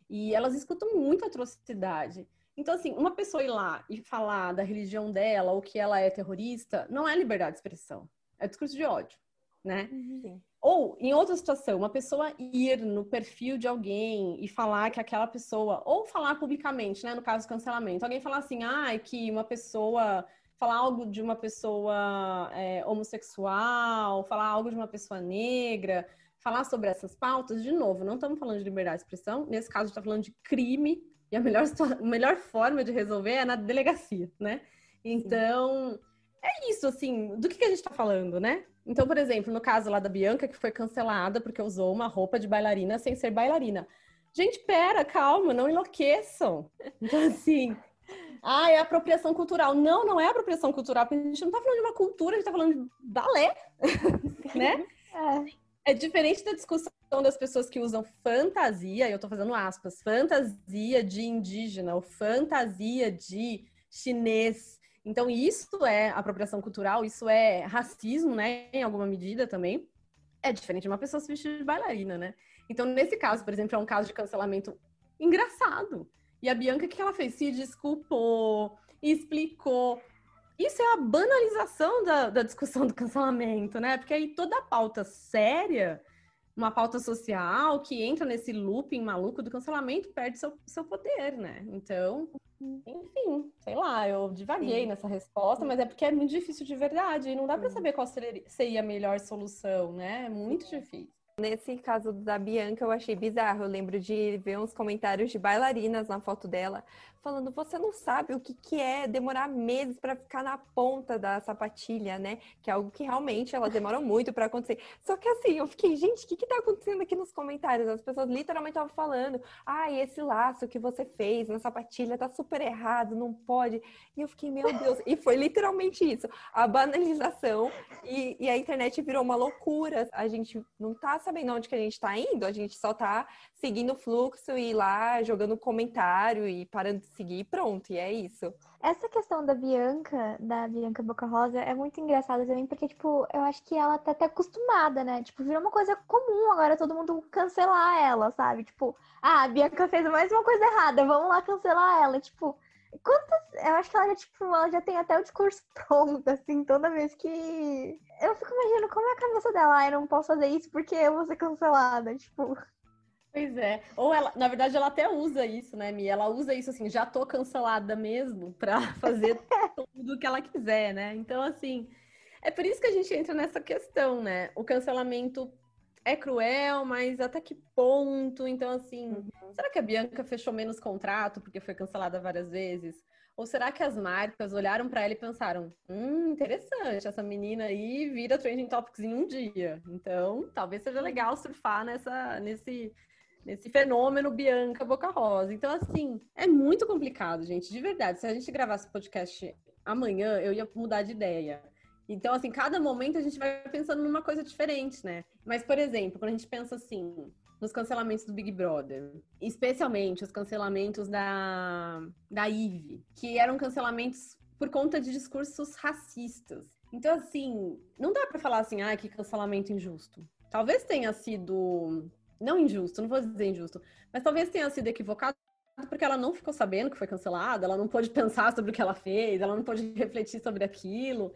E elas escutam muita atrocidade. Então, assim, uma pessoa ir lá e falar da religião dela ou que ela é terrorista, não é liberdade de expressão. É discurso de ódio, né? Uhum. Ou, em outra situação, uma pessoa ir no perfil de alguém e falar que aquela pessoa, ou falar publicamente, né? No caso, cancelamento. Alguém falar assim, ah, é que uma pessoa falar algo de uma pessoa é, homossexual, falar algo de uma pessoa negra, falar sobre essas pautas, de novo, não estamos falando de liberdade de expressão, nesse caso, a gente está falando de crime, e a melhor, a melhor forma de resolver é na delegacia, né? Então, Sim. é isso, assim, do que, que a gente está falando, né? Então, por exemplo, no caso lá da Bianca, que foi cancelada porque usou uma roupa de bailarina sem ser bailarina. Gente, pera, calma, não enlouqueçam. Então, assim, ah, é apropriação cultural. Não, não é apropriação cultural, porque a gente não está falando de uma cultura, a gente está falando de balé, <laughs> né? É. É diferente da discussão das pessoas que usam fantasia, eu tô fazendo aspas, fantasia de indígena ou fantasia de chinês. Então, isso é apropriação cultural, isso é racismo, né, em alguma medida também. É diferente de uma pessoa se vestir de bailarina, né? Então, nesse caso, por exemplo, é um caso de cancelamento engraçado. E a Bianca, o que ela fez? Se desculpou, explicou, isso é a banalização da, da discussão do cancelamento, né? Porque aí toda pauta séria, uma pauta social que entra nesse looping maluco do cancelamento, perde seu, seu poder, né? Então, enfim, sei lá, eu divaguei Sim. nessa resposta, mas é porque é muito difícil de verdade e não dá para saber qual seria a melhor solução, né? É muito difícil. Nesse caso da Bianca, eu achei bizarro. Eu lembro de ver uns comentários de bailarinas na foto dela, falando: você não sabe o que, que é demorar meses para ficar na ponta da sapatilha, né? Que é algo que realmente elas demoram muito para acontecer. Só que assim, eu fiquei, gente, o que, que tá acontecendo aqui nos comentários? As pessoas literalmente estavam falando: ah, esse laço que você fez na sapatilha tá super errado, não pode. E eu fiquei, meu Deus. E foi literalmente isso: a banalização e, e a internet virou uma loucura. A gente não tá sabendo onde que a gente está indo, a gente só está seguindo o fluxo e lá jogando comentário e parando de seguir e pronto, e é isso. Essa questão da Bianca, da Bianca Boca Rosa, é muito engraçada também, porque, tipo, eu acho que ela tá até acostumada, né? Tipo, virou uma coisa comum agora todo mundo cancelar ela, sabe? Tipo, ah, a Bianca fez mais uma coisa errada, vamos lá cancelar ela. Tipo, Quantas. Eu acho que ela já, tipo, ela já tem até o discurso <laughs> pronto, assim, toda vez que. Eu fico imaginando como é a cabeça dela. Ah, eu não posso fazer isso porque eu vou ser cancelada. Tipo. Pois é. Ou ela, na verdade, ela até usa isso, né, Mi? Ela usa isso assim, já tô cancelada mesmo, pra <laughs> fazer tudo o que ela quiser, né? Então, assim. É por isso que a gente entra nessa questão, né? O cancelamento é cruel, mas até que ponto? Então, assim, uhum. será que a Bianca fechou menos contrato porque foi cancelada várias vezes? Ou será que as marcas olharam para ela e pensaram: hum, interessante, essa menina aí vira trending topics em um dia. Então, talvez seja legal surfar nessa, nesse, nesse fenômeno Bianca Boca Rosa. Então, assim, é muito complicado, gente, de verdade. Se a gente gravasse podcast amanhã, eu ia mudar de ideia. Então, assim, cada momento a gente vai pensando numa coisa diferente, né? Mas, por exemplo, quando a gente pensa assim, nos cancelamentos do Big Brother. Especialmente os cancelamentos da, da Eve, que eram cancelamentos por conta de discursos racistas. Então, assim, não dá para falar assim, ah, que cancelamento injusto. Talvez tenha sido. Não injusto, não vou dizer injusto, mas talvez tenha sido equivocado porque ela não ficou sabendo que foi cancelada, ela não pôde <laughs> pensar sobre o que ela fez, ela não pôde refletir sobre aquilo.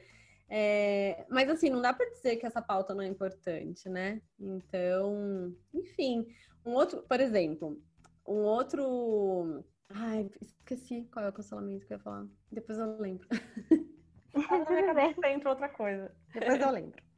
É, mas assim, não dá para dizer que essa pauta não é importante, né? Então, enfim, um outro, por exemplo, um outro. Ai, esqueci qual é o cancelamento que eu ia falar. Depois eu lembro. <laughs> Tudo bem. Entra outra coisa. Depois eu lembro.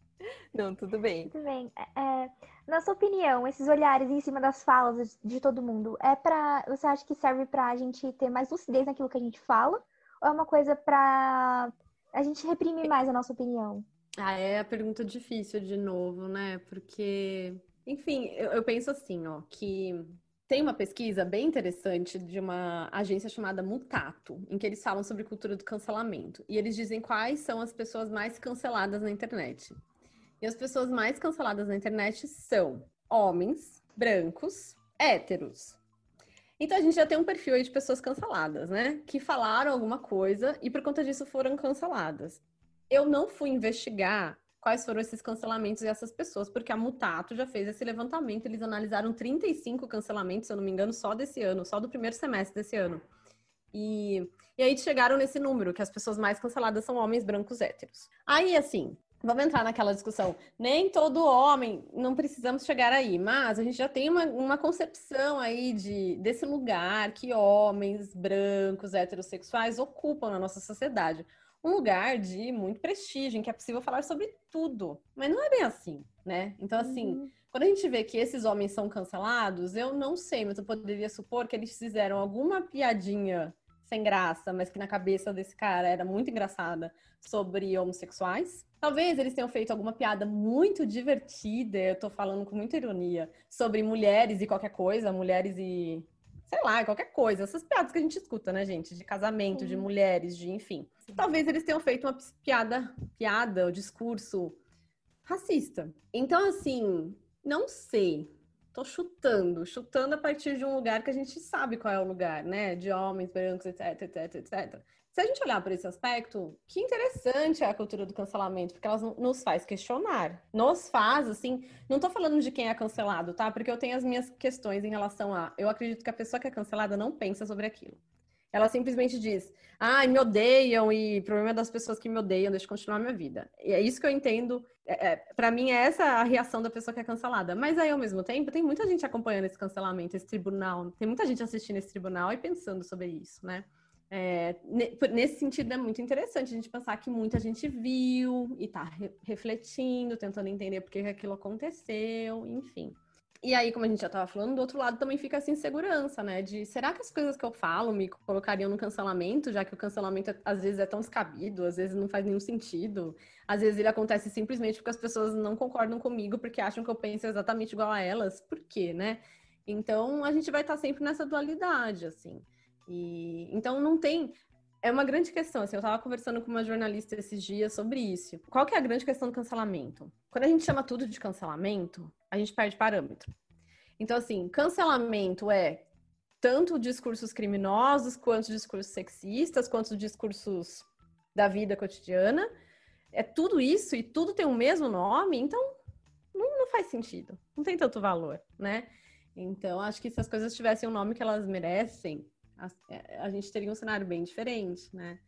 Não, tudo bem. Tudo bem. É, na sua opinião, esses olhares em cima das falas de todo mundo, é para você acha que serve pra gente ter mais lucidez naquilo que a gente fala? Ou é uma coisa pra a gente reprime mais a nossa opinião? Ah, é a pergunta difícil de novo, né? Porque, enfim, eu, eu penso assim, ó, que tem uma pesquisa bem interessante de uma agência chamada Mutato, em que eles falam sobre cultura do cancelamento. E eles dizem quais são as pessoas mais canceladas na internet. E as pessoas mais canceladas na internet são homens, brancos, héteros. Então a gente já tem um perfil aí de pessoas canceladas, né? Que falaram alguma coisa e por conta disso foram canceladas. Eu não fui investigar quais foram esses cancelamentos e essas pessoas, porque a Mutato já fez esse levantamento, eles analisaram 35 cancelamentos, se eu não me engano, só desse ano, só do primeiro semestre desse ano. E, e aí chegaram nesse número, que as pessoas mais canceladas são homens brancos héteros. Aí, assim, Vamos entrar naquela discussão. Nem todo homem, não precisamos chegar aí, mas a gente já tem uma, uma concepção aí de, desse lugar que homens brancos, heterossexuais ocupam na nossa sociedade. Um lugar de muito prestígio, em que é possível falar sobre tudo. Mas não é bem assim, né? Então, assim, uhum. quando a gente vê que esses homens são cancelados, eu não sei, mas eu poderia supor que eles fizeram alguma piadinha sem graça, mas que na cabeça desse cara era muito engraçada sobre homossexuais. Talvez eles tenham feito alguma piada muito divertida, eu tô falando com muita ironia, sobre mulheres e qualquer coisa, mulheres e. sei lá, qualquer coisa. Essas piadas que a gente escuta, né, gente? De casamento, de mulheres, de enfim. Talvez eles tenham feito uma piada, piada, o discurso racista. Então, assim, não sei. Tô chutando, chutando a partir de um lugar que a gente sabe qual é o lugar, né? De homens brancos, etc, etc, etc. Se a gente olhar por esse aspecto, que interessante é a cultura do cancelamento, porque ela nos faz questionar. Nos faz, assim, não tô falando de quem é cancelado, tá? Porque eu tenho as minhas questões em relação a. Eu acredito que a pessoa que é cancelada não pensa sobre aquilo. Ela simplesmente diz, ai, ah, me odeiam e problema é das pessoas que me odeiam, deixa eu continuar minha vida. E é isso que eu entendo. É, é, para mim, é essa a reação da pessoa que é cancelada. Mas aí, ao mesmo tempo, tem muita gente acompanhando esse cancelamento, esse tribunal. Tem muita gente assistindo esse tribunal e pensando sobre isso, né? É, nesse sentido, é muito interessante a gente pensar que muita gente viu e está re refletindo, tentando entender por que aquilo aconteceu, enfim. E aí, como a gente já estava falando, do outro lado também fica essa insegurança, né? De será que as coisas que eu falo me colocariam no cancelamento, já que o cancelamento às vezes é tão descabido, às vezes não faz nenhum sentido, às vezes ele acontece simplesmente porque as pessoas não concordam comigo porque acham que eu penso exatamente igual a elas. Por quê, né? Então a gente vai estar sempre nessa dualidade, assim. E então não tem é uma grande questão. Assim, eu estava conversando com uma jornalista esses dias sobre isso. Qual que é a grande questão do cancelamento? Quando a gente chama tudo de cancelamento, a gente perde parâmetro. Então, assim, cancelamento é tanto discursos criminosos, quanto discursos sexistas, quanto discursos da vida cotidiana. É tudo isso e tudo tem o mesmo nome, então não, não faz sentido. Não tem tanto valor, né? Então, acho que se as coisas tivessem o nome que elas merecem, a, é, a gente teria um cenário bem diferente, né?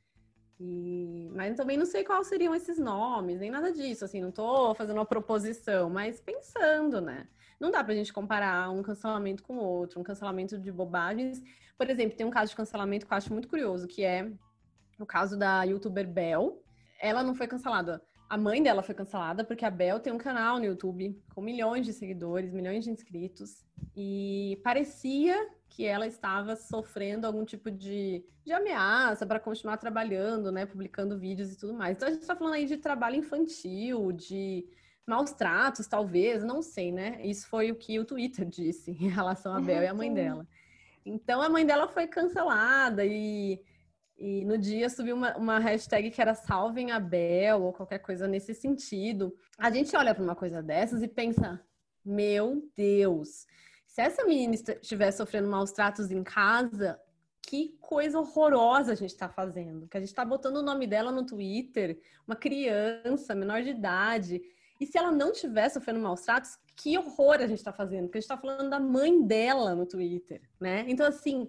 E, mas também não sei quais seriam esses nomes, nem nada disso, assim, não tô fazendo uma proposição, mas pensando, né? Não dá pra gente comparar um cancelamento com outro, um cancelamento de bobagens. Por exemplo, tem um caso de cancelamento que eu acho muito curioso, que é o caso da youtuber Bel. Ela não foi cancelada. A mãe dela foi cancelada porque a Bel tem um canal no YouTube com milhões de seguidores, milhões de inscritos. E parecia que ela estava sofrendo algum tipo de, de ameaça para continuar trabalhando, né, publicando vídeos e tudo mais. Então a gente está falando aí de trabalho infantil, de maus tratos, talvez, não sei, né? Isso foi o que o Twitter disse em relação a Bel e a mãe dela. Então a mãe dela foi cancelada e, e no dia subiu uma, uma hashtag que era salvem a Bel ou qualquer coisa nesse sentido. A gente olha para uma coisa dessas e pensa, meu Deus, Se essa menina estiver sofrendo maus tratos em casa, que coisa horrorosa a gente está fazendo. Que a gente está botando o nome dela no Twitter, uma criança, menor de idade. E se ela não estiver sofrendo maus tratos, que horror a gente está fazendo. Porque a gente está falando da mãe dela no Twitter, né? Então, assim,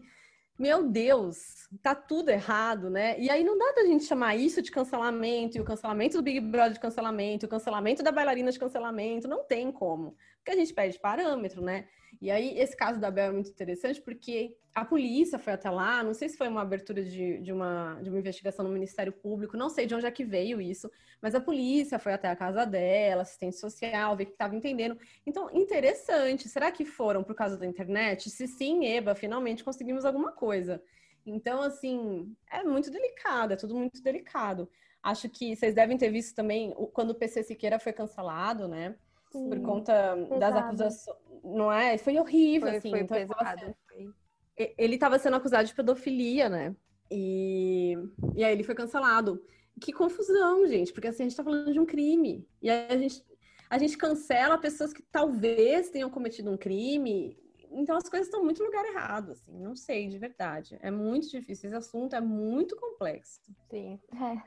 meu Deus, tá tudo errado, né? E aí não dá da gente chamar isso de cancelamento, e o cancelamento do Big Brother de cancelamento, e o cancelamento da bailarina de cancelamento, não tem como. Porque a gente perde parâmetro, né? E aí, esse caso da Bel é muito interessante porque a polícia foi até lá, não sei se foi uma abertura de, de, uma, de uma investigação no Ministério Público, não sei de onde é que veio isso, mas a polícia foi até a casa dela, assistente social, ver que estava entendendo. Então, interessante. Será que foram por causa da internet? Se sim, Eba, finalmente conseguimos alguma coisa. Então, assim, é muito delicado, é tudo muito delicado. Acho que vocês devem ter visto também quando o PC Siqueira foi cancelado, né? Sim, por conta pesado. das acusações. Não é? Foi horrível, foi, assim. Foi então, pesado, sendo... Ele estava sendo acusado de pedofilia, né? E... e aí ele foi cancelado. Que confusão, gente, porque assim, a gente tá falando de um crime. E aí a gente, a gente cancela pessoas que talvez tenham cometido um crime então as coisas estão muito no lugar errado, assim, não sei, de verdade. É muito difícil, esse assunto é muito complexo. Sim,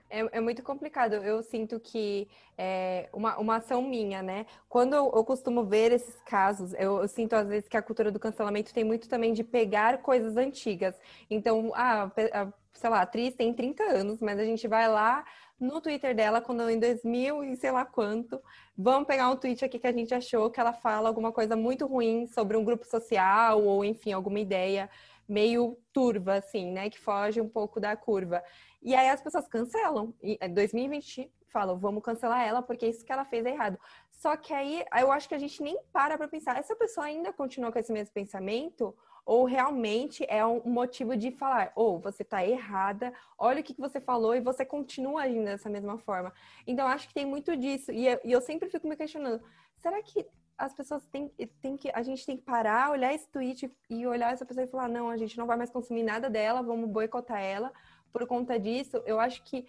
é, é, é muito complicado. Eu sinto que é uma, uma ação minha, né? Quando eu, eu costumo ver esses casos, eu, eu, sinto às vezes que a cultura do cancelamento tem muito também de pegar coisas antigas. Então, ah, a, sei lá, a atriz tem 30 anos, mas a gente vai lá no Twitter dela, quando em 2000 e sei lá quanto, vamos pegar um tweet aqui que a gente achou que ela fala alguma coisa muito ruim sobre um grupo social ou, enfim, alguma ideia meio turva, assim, né? Que foge um pouco da curva. E aí as pessoas cancelam. E 2020 é, falam, vamos cancelar ela porque isso que ela fez é errado. Só que aí eu acho que a gente nem para para pensar, essa pessoa ainda continua com esse mesmo pensamento ou realmente é um motivo de falar, ou oh, você está errada, olha o que você falou e você continua agindo dessa mesma forma. Então, acho que tem muito disso. E eu, e eu sempre fico me questionando, será que as pessoas têm, têm que. A gente tem que parar, olhar esse tweet e olhar essa pessoa e falar, não, a gente não vai mais consumir nada dela, vamos boicotar ela. Por conta disso, eu acho que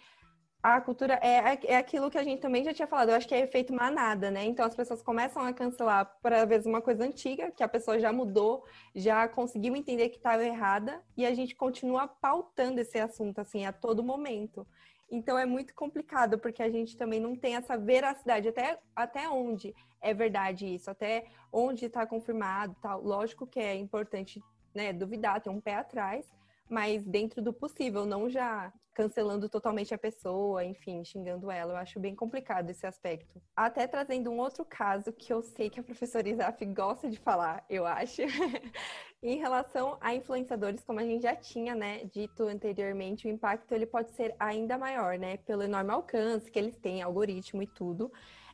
a cultura é, é aquilo que a gente também já tinha falado, eu acho que é efeito manada, né? Então as pessoas começam a cancelar para vezes uma coisa antiga, que a pessoa já mudou, já conseguiu entender que estava errada, e a gente continua pautando esse assunto assim a todo momento. Então é muito complicado, porque a gente também não tem essa veracidade, até, até onde é verdade isso, até onde está confirmado tal. Lógico que é importante né, duvidar, ter um pé atrás, mas dentro do possível, não já cancelando totalmente a pessoa, enfim, xingando ela. Eu acho bem complicado esse aspecto. Até trazendo um outro caso que eu sei que a professora Isaf gosta de falar, eu acho, <laughs> em relação a influenciadores, como a gente já tinha, né, dito anteriormente, o impacto ele pode ser ainda maior, né, pelo enorme alcance que eles têm, algoritmo e tudo.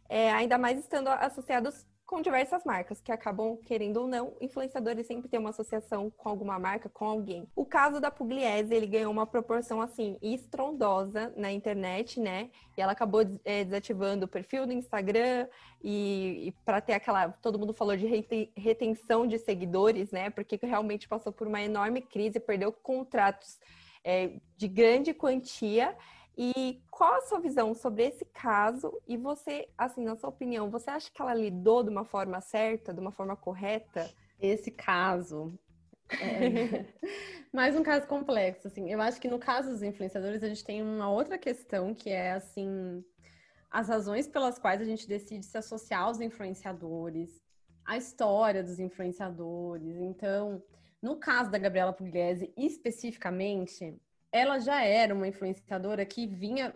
É, ainda mais estando associados com diversas marcas que acabam, querendo ou não, influenciadores sempre têm uma associação com alguma marca, com alguém. O caso da Pugliese, ele ganhou uma proporção, assim, estrondosa na internet, né? E ela acabou é, desativando o perfil do Instagram e, e para ter aquela... Todo mundo falou de retenção de seguidores, né? Porque realmente passou por uma enorme crise, perdeu contratos é, de grande quantia e qual a sua visão sobre esse caso? E você, assim, na sua opinião, você acha que ela lidou de uma forma certa, de uma forma correta? Esse caso. É... <laughs> Mais um caso complexo, assim. Eu acho que no caso dos influenciadores, a gente tem uma outra questão que é, assim, as razões pelas quais a gente decide se associar aos influenciadores, a história dos influenciadores. Então, no caso da Gabriela Pugliese, especificamente, ela já era uma influenciadora que vinha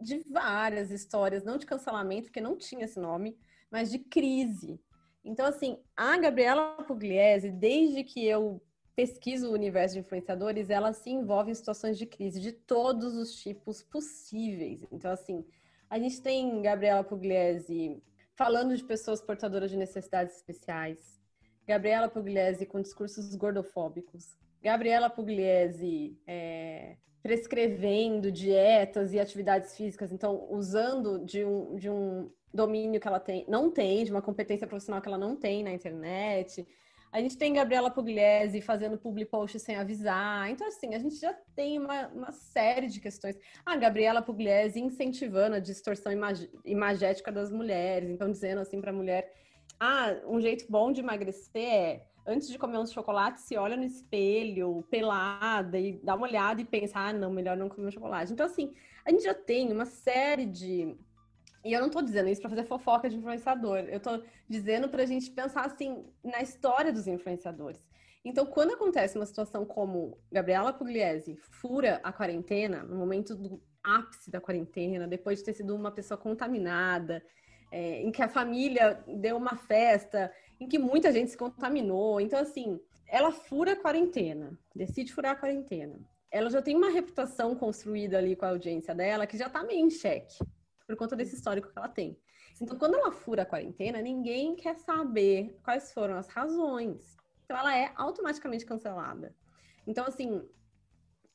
de várias histórias, não de cancelamento, porque não tinha esse nome, mas de crise. Então, assim, a Gabriela Pugliese, desde que eu pesquiso o universo de influenciadores, ela se envolve em situações de crise de todos os tipos possíveis. Então, assim, a gente tem Gabriela Pugliese falando de pessoas portadoras de necessidades especiais, Gabriela Pugliese com discursos gordofóbicos, Gabriela Pugliese é, prescrevendo dietas e atividades físicas, então usando de um, de um domínio que ela tem, não tem, de uma competência profissional que ela não tem na internet. A gente tem Gabriela Pugliese fazendo public post sem avisar. Então, assim, a gente já tem uma, uma série de questões. A Gabriela Pugliese incentivando a distorção imag imagética das mulheres. Então, dizendo assim para a mulher, ah, um jeito bom de emagrecer é antes de comer um chocolate, se olha no espelho, pelada, e dá uma olhada e pensa, ah, não, melhor não comer chocolate. Então, assim, a gente já tem uma série de. E eu não tô dizendo isso para fazer fofoca de influenciador, eu tô dizendo pra gente pensar, assim, na história dos influenciadores. Então, quando acontece uma situação como Gabriela Pugliese fura a quarentena, no momento do ápice da quarentena, depois de ter sido uma pessoa contaminada, é, em que a família deu uma festa, em que muita gente se contaminou. Então, assim, ela fura a quarentena, decide furar a quarentena. Ela já tem uma reputação construída ali com a audiência dela que já tá meio em xeque, por conta desse histórico que ela tem. Então, quando ela fura a quarentena, ninguém quer saber quais foram as razões. Então, ela é automaticamente cancelada. Então, assim,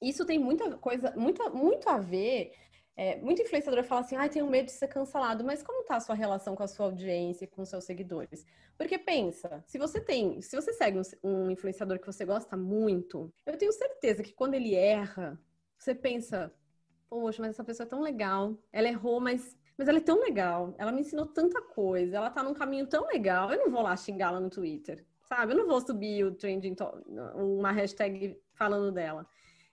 isso tem muita coisa, muita, muito a ver. É, muito influenciador fala assim, ai, tenho medo de ser cancelado, mas como tá a sua relação com a sua audiência e com seus seguidores? Porque pensa, se você tem, se você segue um, um influenciador que você gosta muito, eu tenho certeza que quando ele erra, você pensa, poxa, mas essa pessoa é tão legal, ela errou, mas mas ela é tão legal, ela me ensinou tanta coisa, ela tá num caminho tão legal, eu não vou lá xingá-la no Twitter, sabe? Eu não vou subir o trending, uma hashtag falando dela.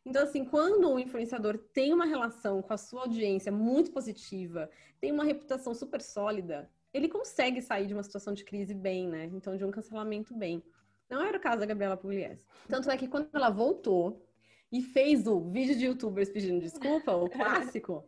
Então, assim, quando um influenciador tem uma relação com a sua audiência muito positiva, tem uma reputação super sólida, ele consegue sair de uma situação de crise bem, né? Então, de um cancelamento bem. Não era o caso da Gabriela Pugliese. Tanto é que quando ela voltou e fez o vídeo de youtubers pedindo desculpa, o clássico,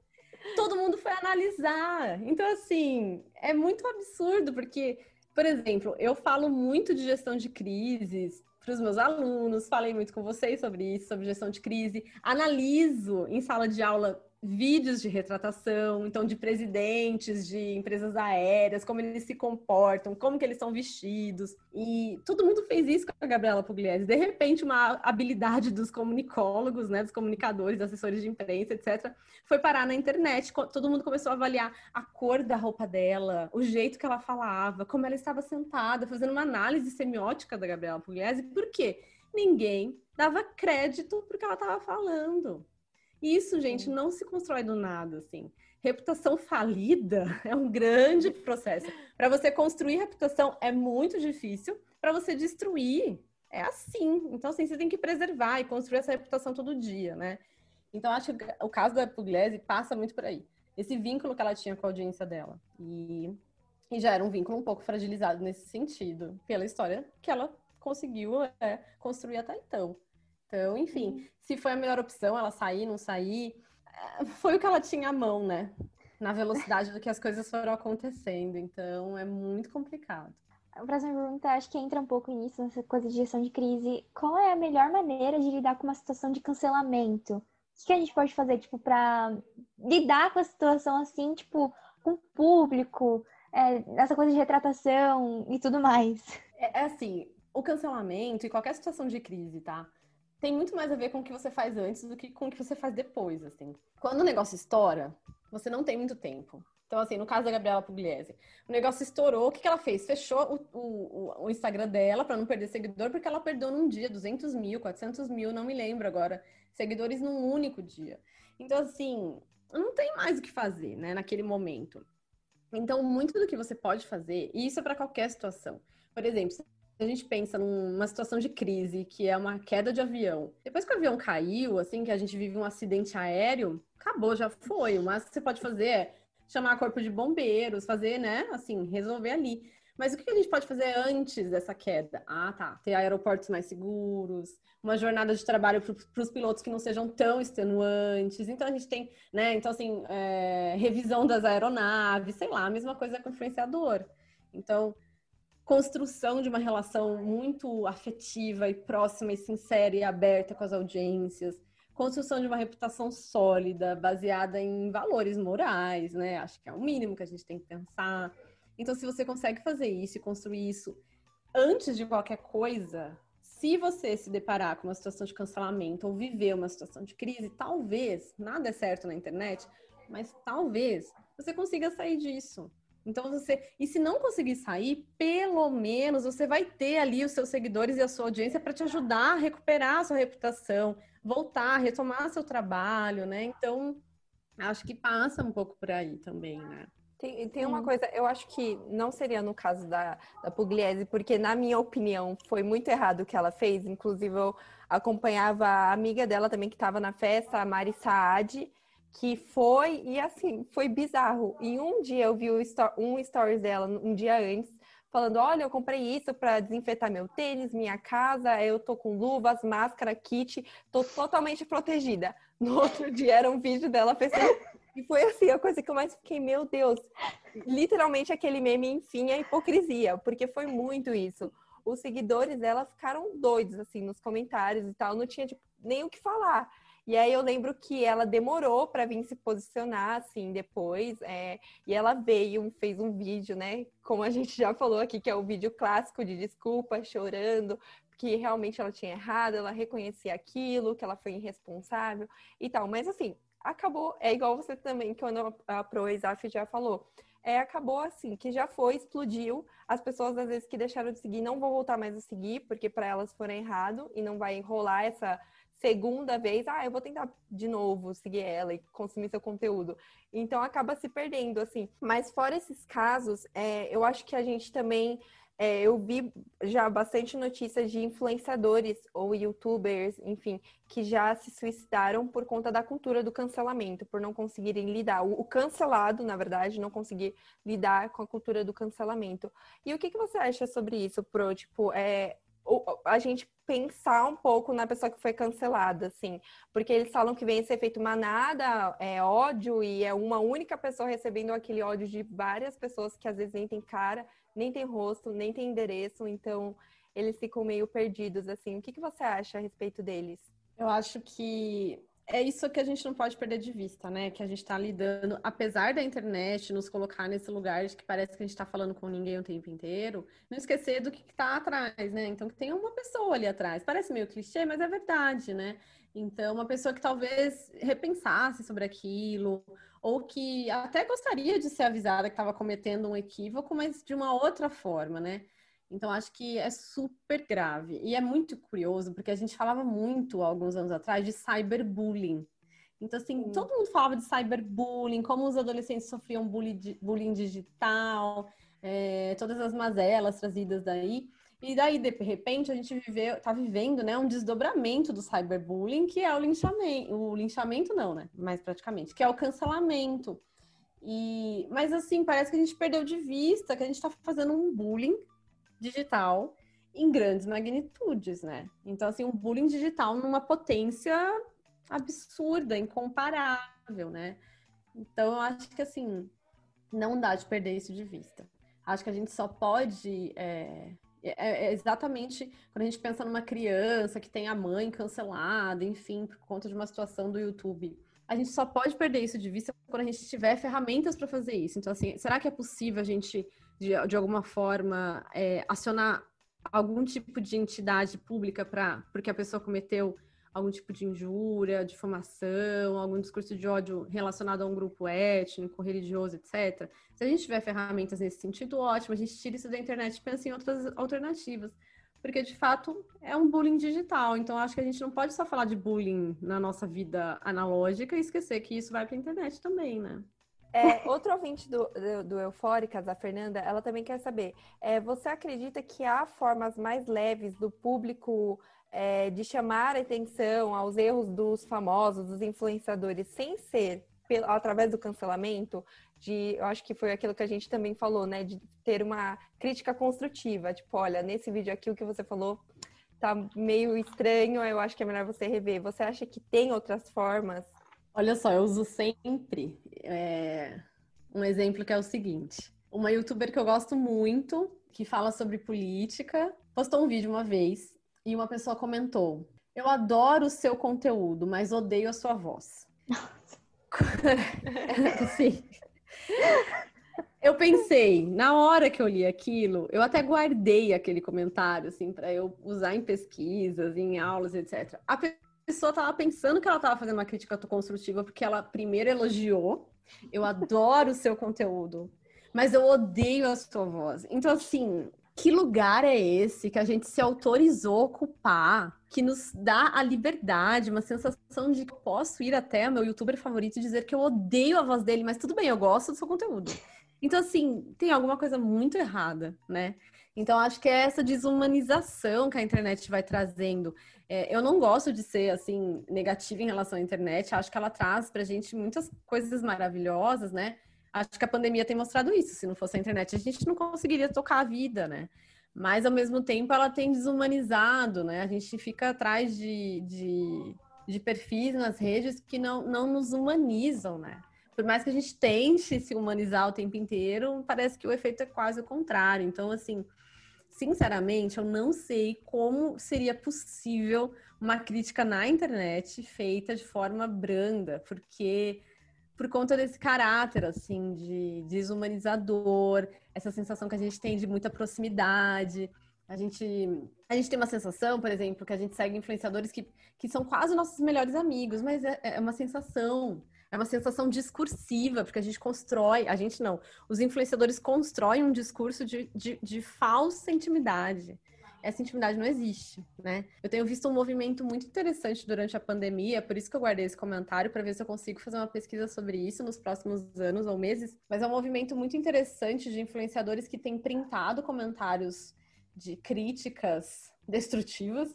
todo mundo foi analisar. Então, assim, é muito absurdo, porque, por exemplo, eu falo muito de gestão de crises, para os meus alunos, falei muito com vocês sobre isso, sobre gestão de crise, analiso em sala de aula vídeos de retratação, então de presidentes de empresas aéreas, como eles se comportam, como que eles são vestidos. E todo mundo fez isso com a Gabriela Pugliese. De repente, uma habilidade dos comunicólogos, né, dos comunicadores, assessores de imprensa, etc, foi parar na internet. Todo mundo começou a avaliar a cor da roupa dela, o jeito que ela falava, como ela estava sentada, fazendo uma análise semiótica da Gabriela Pugliese. Por quê? Ninguém dava crédito porque ela estava falando. Isso, gente, não se constrói do nada, assim. Reputação falida <laughs> é um grande processo. Para você construir reputação é muito difícil, para você destruir é assim. Então, assim, você tem que preservar e construir essa reputação todo dia, né? Então, acho que o caso da Pugliese passa muito por aí. Esse vínculo que ela tinha com a audiência dela. E, e já era um vínculo um pouco fragilizado nesse sentido, pela história que ela conseguiu é, construir até então. Então, enfim, uhum. se foi a melhor opção ela sair, não sair, é, foi o que ela tinha à mão, né? Na velocidade do que as coisas foram acontecendo. Então, é muito complicado. A próxima pergunta, acho que entra um pouco nisso, nessa coisa de gestão de crise. Qual é a melhor maneira de lidar com uma situação de cancelamento? O que a gente pode fazer, tipo, para lidar com a situação assim, tipo, com o público, é, essa coisa de retratação e tudo mais? É, é assim, o cancelamento e qualquer situação de crise, tá? Tem muito mais a ver com o que você faz antes do que com o que você faz depois, assim. Quando o negócio estoura, você não tem muito tempo. Então, assim, no caso da Gabriela Pugliese, o negócio estourou, o que, que ela fez? Fechou o, o, o Instagram dela para não perder seguidor, porque ela perdeu num dia 200 mil, 400 mil, não me lembro agora, seguidores num único dia. Então, assim, não tem mais o que fazer, né, naquele momento. Então, muito do que você pode fazer, e isso é para qualquer situação. Por exemplo, a gente pensa numa situação de crise, que é uma queda de avião. Depois que o avião caiu, assim, que a gente vive um acidente aéreo, acabou, já foi. O máximo que você pode fazer é chamar corpo de bombeiros, fazer, né, assim, resolver ali. Mas o que a gente pode fazer antes dessa queda? Ah, tá. Ter aeroportos mais seguros, uma jornada de trabalho para os pilotos que não sejam tão extenuantes. Então a gente tem, né? Então, assim, é, revisão das aeronaves, sei lá, a mesma coisa com o influenciador. Então, construção de uma relação muito afetiva e próxima e sincera e aberta com as audiências, construção de uma reputação sólida, baseada em valores morais, né? Acho que é o mínimo que a gente tem que pensar. Então, se você consegue fazer isso e construir isso antes de qualquer coisa, se você se deparar com uma situação de cancelamento ou viver uma situação de crise, talvez, nada é certo na internet, mas talvez você consiga sair disso. Então você, e se não conseguir sair, pelo menos você vai ter ali os seus seguidores e a sua audiência para te ajudar a recuperar a sua reputação, voltar, retomar seu trabalho, né? Então, acho que passa um pouco por aí também, né? Tem, tem uma coisa, eu acho que não seria no caso da, da Pugliese, porque, na minha opinião, foi muito errado o que ela fez. Inclusive, eu acompanhava a amiga dela também que estava na festa, a Mari Saad, que foi, e assim, foi bizarro. E um dia eu vi um stories dela, um dia antes, falando: Olha, eu comprei isso para desinfetar meu tênis, minha casa, eu tô com luvas, máscara, kit, tô totalmente protegida. <laughs> No outro dia era um vídeo dela fazendo e foi assim, a coisa que eu mais fiquei, meu Deus, literalmente aquele meme, enfim, a hipocrisia, porque foi muito isso. Os seguidores dela ficaram doidos, assim, nos comentários e tal, não tinha tipo, nem o que falar. E aí eu lembro que ela demorou para vir se posicionar, assim, depois. É, e ela veio, fez um vídeo, né? Como a gente já falou aqui, que é o vídeo clássico de desculpa, chorando, que realmente ela tinha errado, ela reconhecia aquilo, que ela foi irresponsável e tal. Mas assim, acabou, é igual você também, quando a Pro Exaf já falou, é, acabou assim, que já foi, explodiu. As pessoas, às vezes, que deixaram de seguir, não vão voltar mais a seguir, porque para elas foram errado e não vai enrolar essa segunda vez, ah, eu vou tentar de novo seguir ela e consumir seu conteúdo. Então acaba se perdendo, assim. Mas fora esses casos, é, eu acho que a gente também é, eu vi já bastante notícias de influenciadores ou youtubers, enfim, que já se suicidaram por conta da cultura do cancelamento, por não conseguirem lidar. O, cancelado, na verdade, não conseguir lidar com a cultura do cancelamento. E o que, que você acha sobre isso, Pro? Tipo, é, a gente pensar um pouco na pessoa que foi cancelada, assim, porque eles falam que vem esse efeito manada, é ódio, e é uma única pessoa recebendo aquele ódio de várias pessoas que às vezes nem tem cara nem tem rosto, nem tem endereço, então eles ficam meio perdidos, assim. O que, que você acha a respeito deles? Eu acho que é isso que a gente não pode perder de vista, né? Que a gente está lidando, apesar da internet nos colocar nesse lugar de que parece que a gente está falando com ninguém o tempo inteiro, não esquecer do que está atrás, né? Então, que tem uma pessoa ali atrás. Parece meio clichê, mas é verdade, né? Então, uma pessoa que talvez repensasse sobre aquilo, ou que até gostaria de ser avisada que estava cometendo um equívoco, mas de uma outra forma, né? Então, acho que é super grave. E é muito curioso, porque a gente falava muito, alguns anos atrás, de cyberbullying. Então, assim, todo mundo falava de cyberbullying, como os adolescentes sofriam bullying, bullying digital, é, todas as mazelas trazidas daí. E daí, de repente, a gente vive, tá vivendo né, um desdobramento do cyberbullying, que é o linchamento. O linchamento não, né? Mais praticamente, que é o cancelamento. E, mas assim, parece que a gente perdeu de vista que a gente está fazendo um bullying digital em grandes magnitudes, né? Então, assim, um bullying digital numa potência absurda, incomparável, né? Então, eu acho que assim, não dá de perder isso de vista. Acho que a gente só pode é, é, é, exatamente quando a gente pensa numa criança que tem a mãe cancelada, enfim, por conta de uma situação do YouTube. A gente só pode perder isso de vista quando a gente tiver ferramentas para fazer isso. Então, assim, será que é possível a gente, de, de alguma forma, é, acionar algum tipo de entidade pública para porque a pessoa cometeu algum tipo de injúria, difamação, algum discurso de ódio relacionado a um grupo étnico, religioso, etc. Se a gente tiver ferramentas nesse sentido, ótimo, a gente tira isso da internet e pensa em outras alternativas. Porque, de fato, é um bullying digital. Então, acho que a gente não pode só falar de bullying na nossa vida analógica e esquecer que isso vai para a internet também, né? É, outro ouvinte do, do, do, Eufóricas, a Fernanda, ela também quer saber: é, você acredita que há formas mais leves do público é, de chamar atenção aos erros dos famosos, dos influenciadores, sem ser pelo, através do cancelamento, de, eu acho que foi aquilo que a gente também falou, né, de ter uma crítica construtiva, tipo, olha, nesse vídeo aqui o que você falou tá meio estranho, eu acho que é melhor você rever. Você acha que tem outras formas? Olha só, eu uso sempre é, um exemplo que é o seguinte: uma youtuber que eu gosto muito, que fala sobre política, postou um vídeo uma vez e uma pessoa comentou: Eu adoro o seu conteúdo, mas odeio a sua voz. <laughs> Sim. Eu pensei, na hora que eu li aquilo, eu até guardei aquele comentário, assim, para eu usar em pesquisas, em aulas, etc. A pessoa estava pensando que ela estava fazendo uma crítica construtiva, porque ela primeiro elogiou. Eu adoro o seu conteúdo, mas eu odeio a sua voz. Então, assim, que lugar é esse que a gente se autorizou a ocupar, que nos dá a liberdade, uma sensação de que eu posso ir até meu youtuber favorito e dizer que eu odeio a voz dele, mas tudo bem, eu gosto do seu conteúdo. Então, assim, tem alguma coisa muito errada, né? Então, acho que é essa desumanização que a internet vai trazendo. É, eu não gosto de ser, assim, negativa em relação à internet. Acho que ela traz pra gente muitas coisas maravilhosas, né? Acho que a pandemia tem mostrado isso. Se não fosse a internet, a gente não conseguiria tocar a vida, né? Mas, ao mesmo tempo, ela tem desumanizado, né? A gente fica atrás de, de, de perfis nas redes que não, não nos humanizam, né? Por mais que a gente tente se humanizar o tempo inteiro, parece que o efeito é quase o contrário. Então, assim, sinceramente, eu não sei como seria possível uma crítica na internet feita de forma branda, porque por conta desse caráter, assim, de desumanizador, essa sensação que a gente tem de muita proximidade. A gente, a gente tem uma sensação, por exemplo, que a gente segue influenciadores que, que são quase nossos melhores amigos, mas é, é uma sensação. É uma sensação discursiva, porque a gente constrói, a gente não, os influenciadores constroem um discurso de, de, de falsa intimidade essa intimidade não existe, né? Eu tenho visto um movimento muito interessante durante a pandemia, por isso que eu guardei esse comentário para ver se eu consigo fazer uma pesquisa sobre isso nos próximos anos ou meses. Mas é um movimento muito interessante de influenciadores que têm printado comentários de críticas destrutivas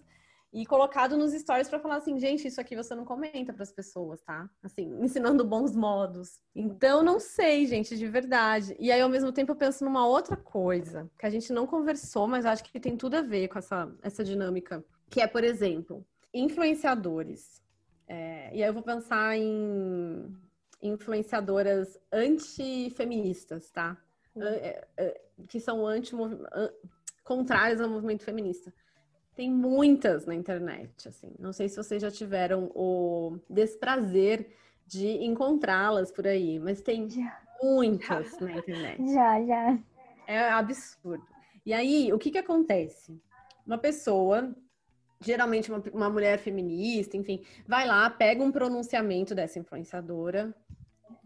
e colocado nos stories para falar assim, gente, isso aqui você não comenta para as pessoas, tá? Assim, ensinando bons modos. Então, não sei, gente, de verdade. E aí, ao mesmo tempo, eu penso numa outra coisa que a gente não conversou, mas acho que tem tudo a ver com essa, essa dinâmica, que é, por exemplo, influenciadores. É, e aí eu vou pensar em influenciadoras antifeministas, tá? É, é, que são anti contrárias ao movimento feminista. Tem muitas na internet, assim. Não sei se vocês já tiveram o desprazer de encontrá-las por aí, mas tem já. muitas na internet. Já, já. É absurdo. E aí, o que que acontece? Uma pessoa, geralmente uma, uma mulher feminista, enfim, vai lá, pega um pronunciamento dessa influenciadora,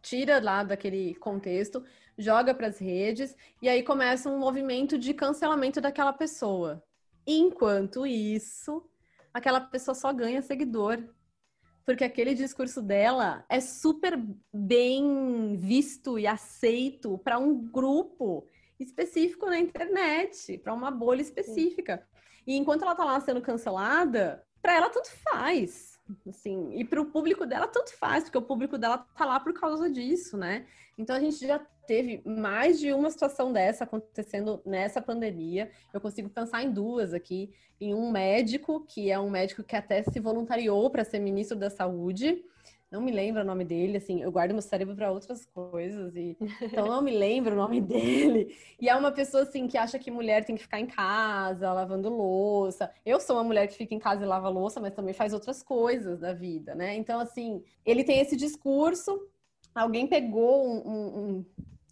tira lá daquele contexto, joga para as redes e aí começa um movimento de cancelamento daquela pessoa. Enquanto isso, aquela pessoa só ganha seguidor. Porque aquele discurso dela é super bem visto e aceito para um grupo específico na internet, para uma bolha específica. E enquanto ela está lá sendo cancelada, para ela tanto faz. Assim, e para o público dela tanto faz, porque o público dela tá lá por causa disso, né? Então a gente já teve mais de uma situação dessa acontecendo nessa pandemia. Eu consigo pensar em duas aqui, em um médico, que é um médico que até se voluntariou para ser ministro da Saúde, não me lembro o nome dele, assim, eu guardo meu cérebro para outras coisas e então não me lembro o nome <laughs> dele. E é uma pessoa assim que acha que mulher tem que ficar em casa, lavando louça. Eu sou uma mulher que fica em casa e lava louça, mas também faz outras coisas da vida, né? Então assim, ele tem esse discurso. Alguém pegou um, um,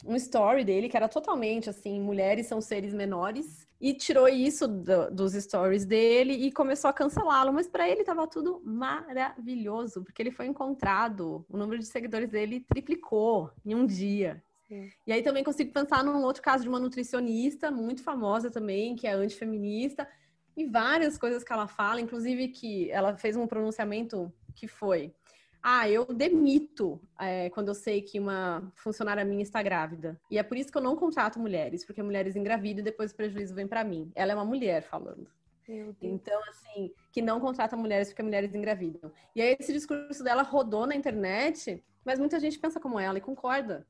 um story dele que era totalmente assim, mulheres são seres menores e tirou isso do, dos stories dele e começou a cancelá-lo. Mas para ele estava tudo maravilhoso, porque ele foi encontrado, o número de seguidores dele triplicou em um dia. Sim. E aí também consigo pensar num outro caso de uma nutricionista muito famosa também, que é antifeminista, e várias coisas que ela fala, inclusive que ela fez um pronunciamento que foi ah, eu demito é, quando eu sei que uma funcionária minha está grávida. E é por isso que eu não contrato mulheres, porque mulheres engravidam e depois o prejuízo vem para mim. Ela é uma mulher falando. Então, assim, que não contrata mulheres porque mulheres engravidam. E aí esse discurso dela rodou na internet, mas muita gente pensa como ela e concorda.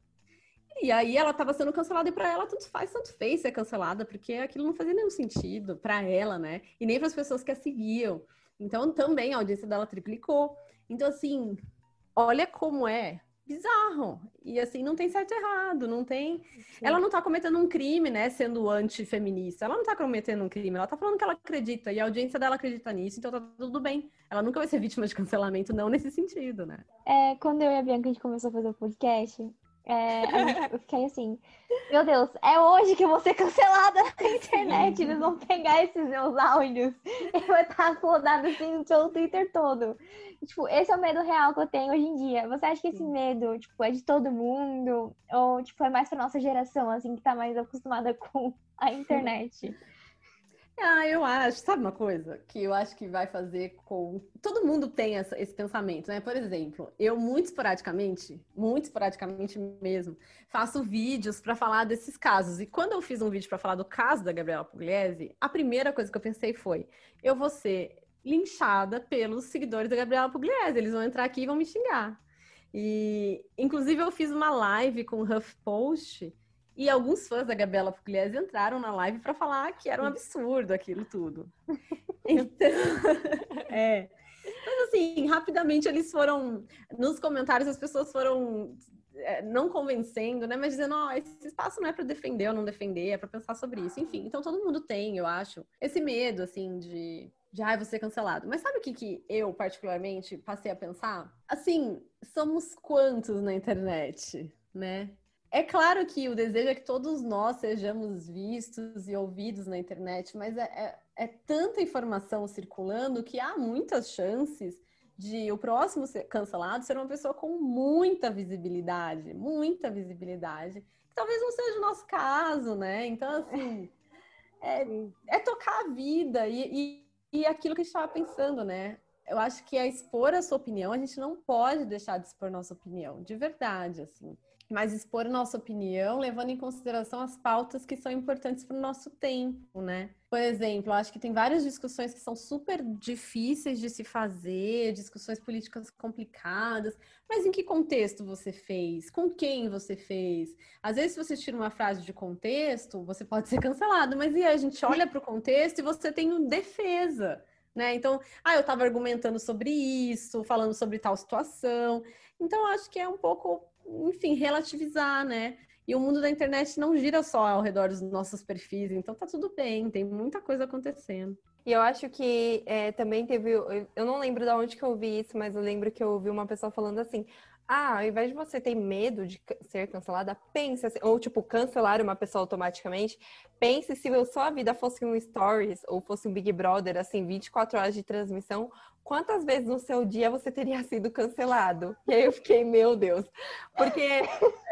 E aí ela estava sendo cancelada e para ela tanto faz, tanto fez ser cancelada, porque aquilo não fazia nenhum sentido para ela, né? E nem para as pessoas que a seguiam. Então também a audiência dela triplicou. Então, assim, olha como é bizarro. E assim, não tem certo e errado, não tem. Sim. Ela não tá cometendo um crime, né, sendo antifeminista. Ela não tá cometendo um crime, ela tá falando que ela acredita e a audiência dela acredita nisso, então tá tudo bem. Ela nunca vai ser vítima de cancelamento, não nesse sentido, né? É, quando eu e a Bianca a gente começou a fazer o podcast, é, <laughs> eu fiquei assim, meu Deus, é hoje que eu vou ser cancelada na <laughs> internet. Eles vão pegar esses meus áudios <laughs> e vai estar flodado assim no Twitter todo. Tipo, esse é o medo real que eu tenho hoje em dia. Você acha que esse medo, tipo, é de todo mundo? Ou, tipo, é mais pra nossa geração, assim, que tá mais acostumada com a internet? Ah, eu acho, sabe uma coisa que eu acho que vai fazer com. Todo mundo tem essa, esse pensamento, né? Por exemplo, eu muito esporadicamente, muito esporadicamente mesmo, faço vídeos para falar desses casos. E quando eu fiz um vídeo para falar do caso da Gabriela Pugliese, a primeira coisa que eu pensei foi: eu vou ser linchada pelos seguidores da Gabriela Pugliese, eles vão entrar aqui e vão me xingar. E, inclusive, eu fiz uma live com o HuffPost e alguns fãs da Gabriela Pugliese entraram na live para falar que era um absurdo aquilo tudo. <laughs> Então, <laughs> é. Mas assim, rapidamente eles foram. Nos comentários as pessoas foram é, não convencendo, né? Mas dizendo, ó, oh, esse espaço não é para defender ou não defender, é para pensar sobre isso. Enfim, então todo mundo tem, eu acho, esse medo, assim, de. De, ai, vou ser cancelado. Mas sabe o que, que eu, particularmente, passei a pensar? Assim, somos quantos na internet, né? É claro que o desejo é que todos nós sejamos vistos e ouvidos na internet, mas é, é, é tanta informação circulando que há muitas chances de o próximo ser cancelado ser uma pessoa com muita visibilidade, muita visibilidade. Talvez não seja o nosso caso, né? Então, assim, <laughs> é, é tocar a vida e, e, e aquilo que a gente estava pensando, né? Eu acho que é expor a sua opinião, a gente não pode deixar de expor nossa opinião, de verdade, assim mas expor nossa opinião, levando em consideração as pautas que são importantes para o nosso tempo, né? Por exemplo, acho que tem várias discussões que são super difíceis de se fazer, discussões políticas complicadas, mas em que contexto você fez? Com quem você fez? Às vezes, se você tira uma frase de contexto, você pode ser cancelado, mas e aí a gente olha para o contexto e você tem defesa. Né? Então, ah, eu estava argumentando sobre isso, falando sobre tal situação. Então, acho que é um pouco enfim, relativizar, né? E o mundo da internet não gira só ao redor dos nossos perfis, então tá tudo bem, tem muita coisa acontecendo. E eu acho que é, também teve. Eu não lembro de onde que eu vi isso, mas eu lembro que eu ouvi uma pessoa falando assim: ah, ao invés de você ter medo de ser cancelada, pense assim, ou tipo, cancelar uma pessoa automaticamente, pense se a sua vida fosse um stories ou fosse um Big Brother, assim, 24 horas de transmissão, quantas vezes no seu dia você teria <laughs> sido cancelado? E aí eu fiquei, meu Deus. Porque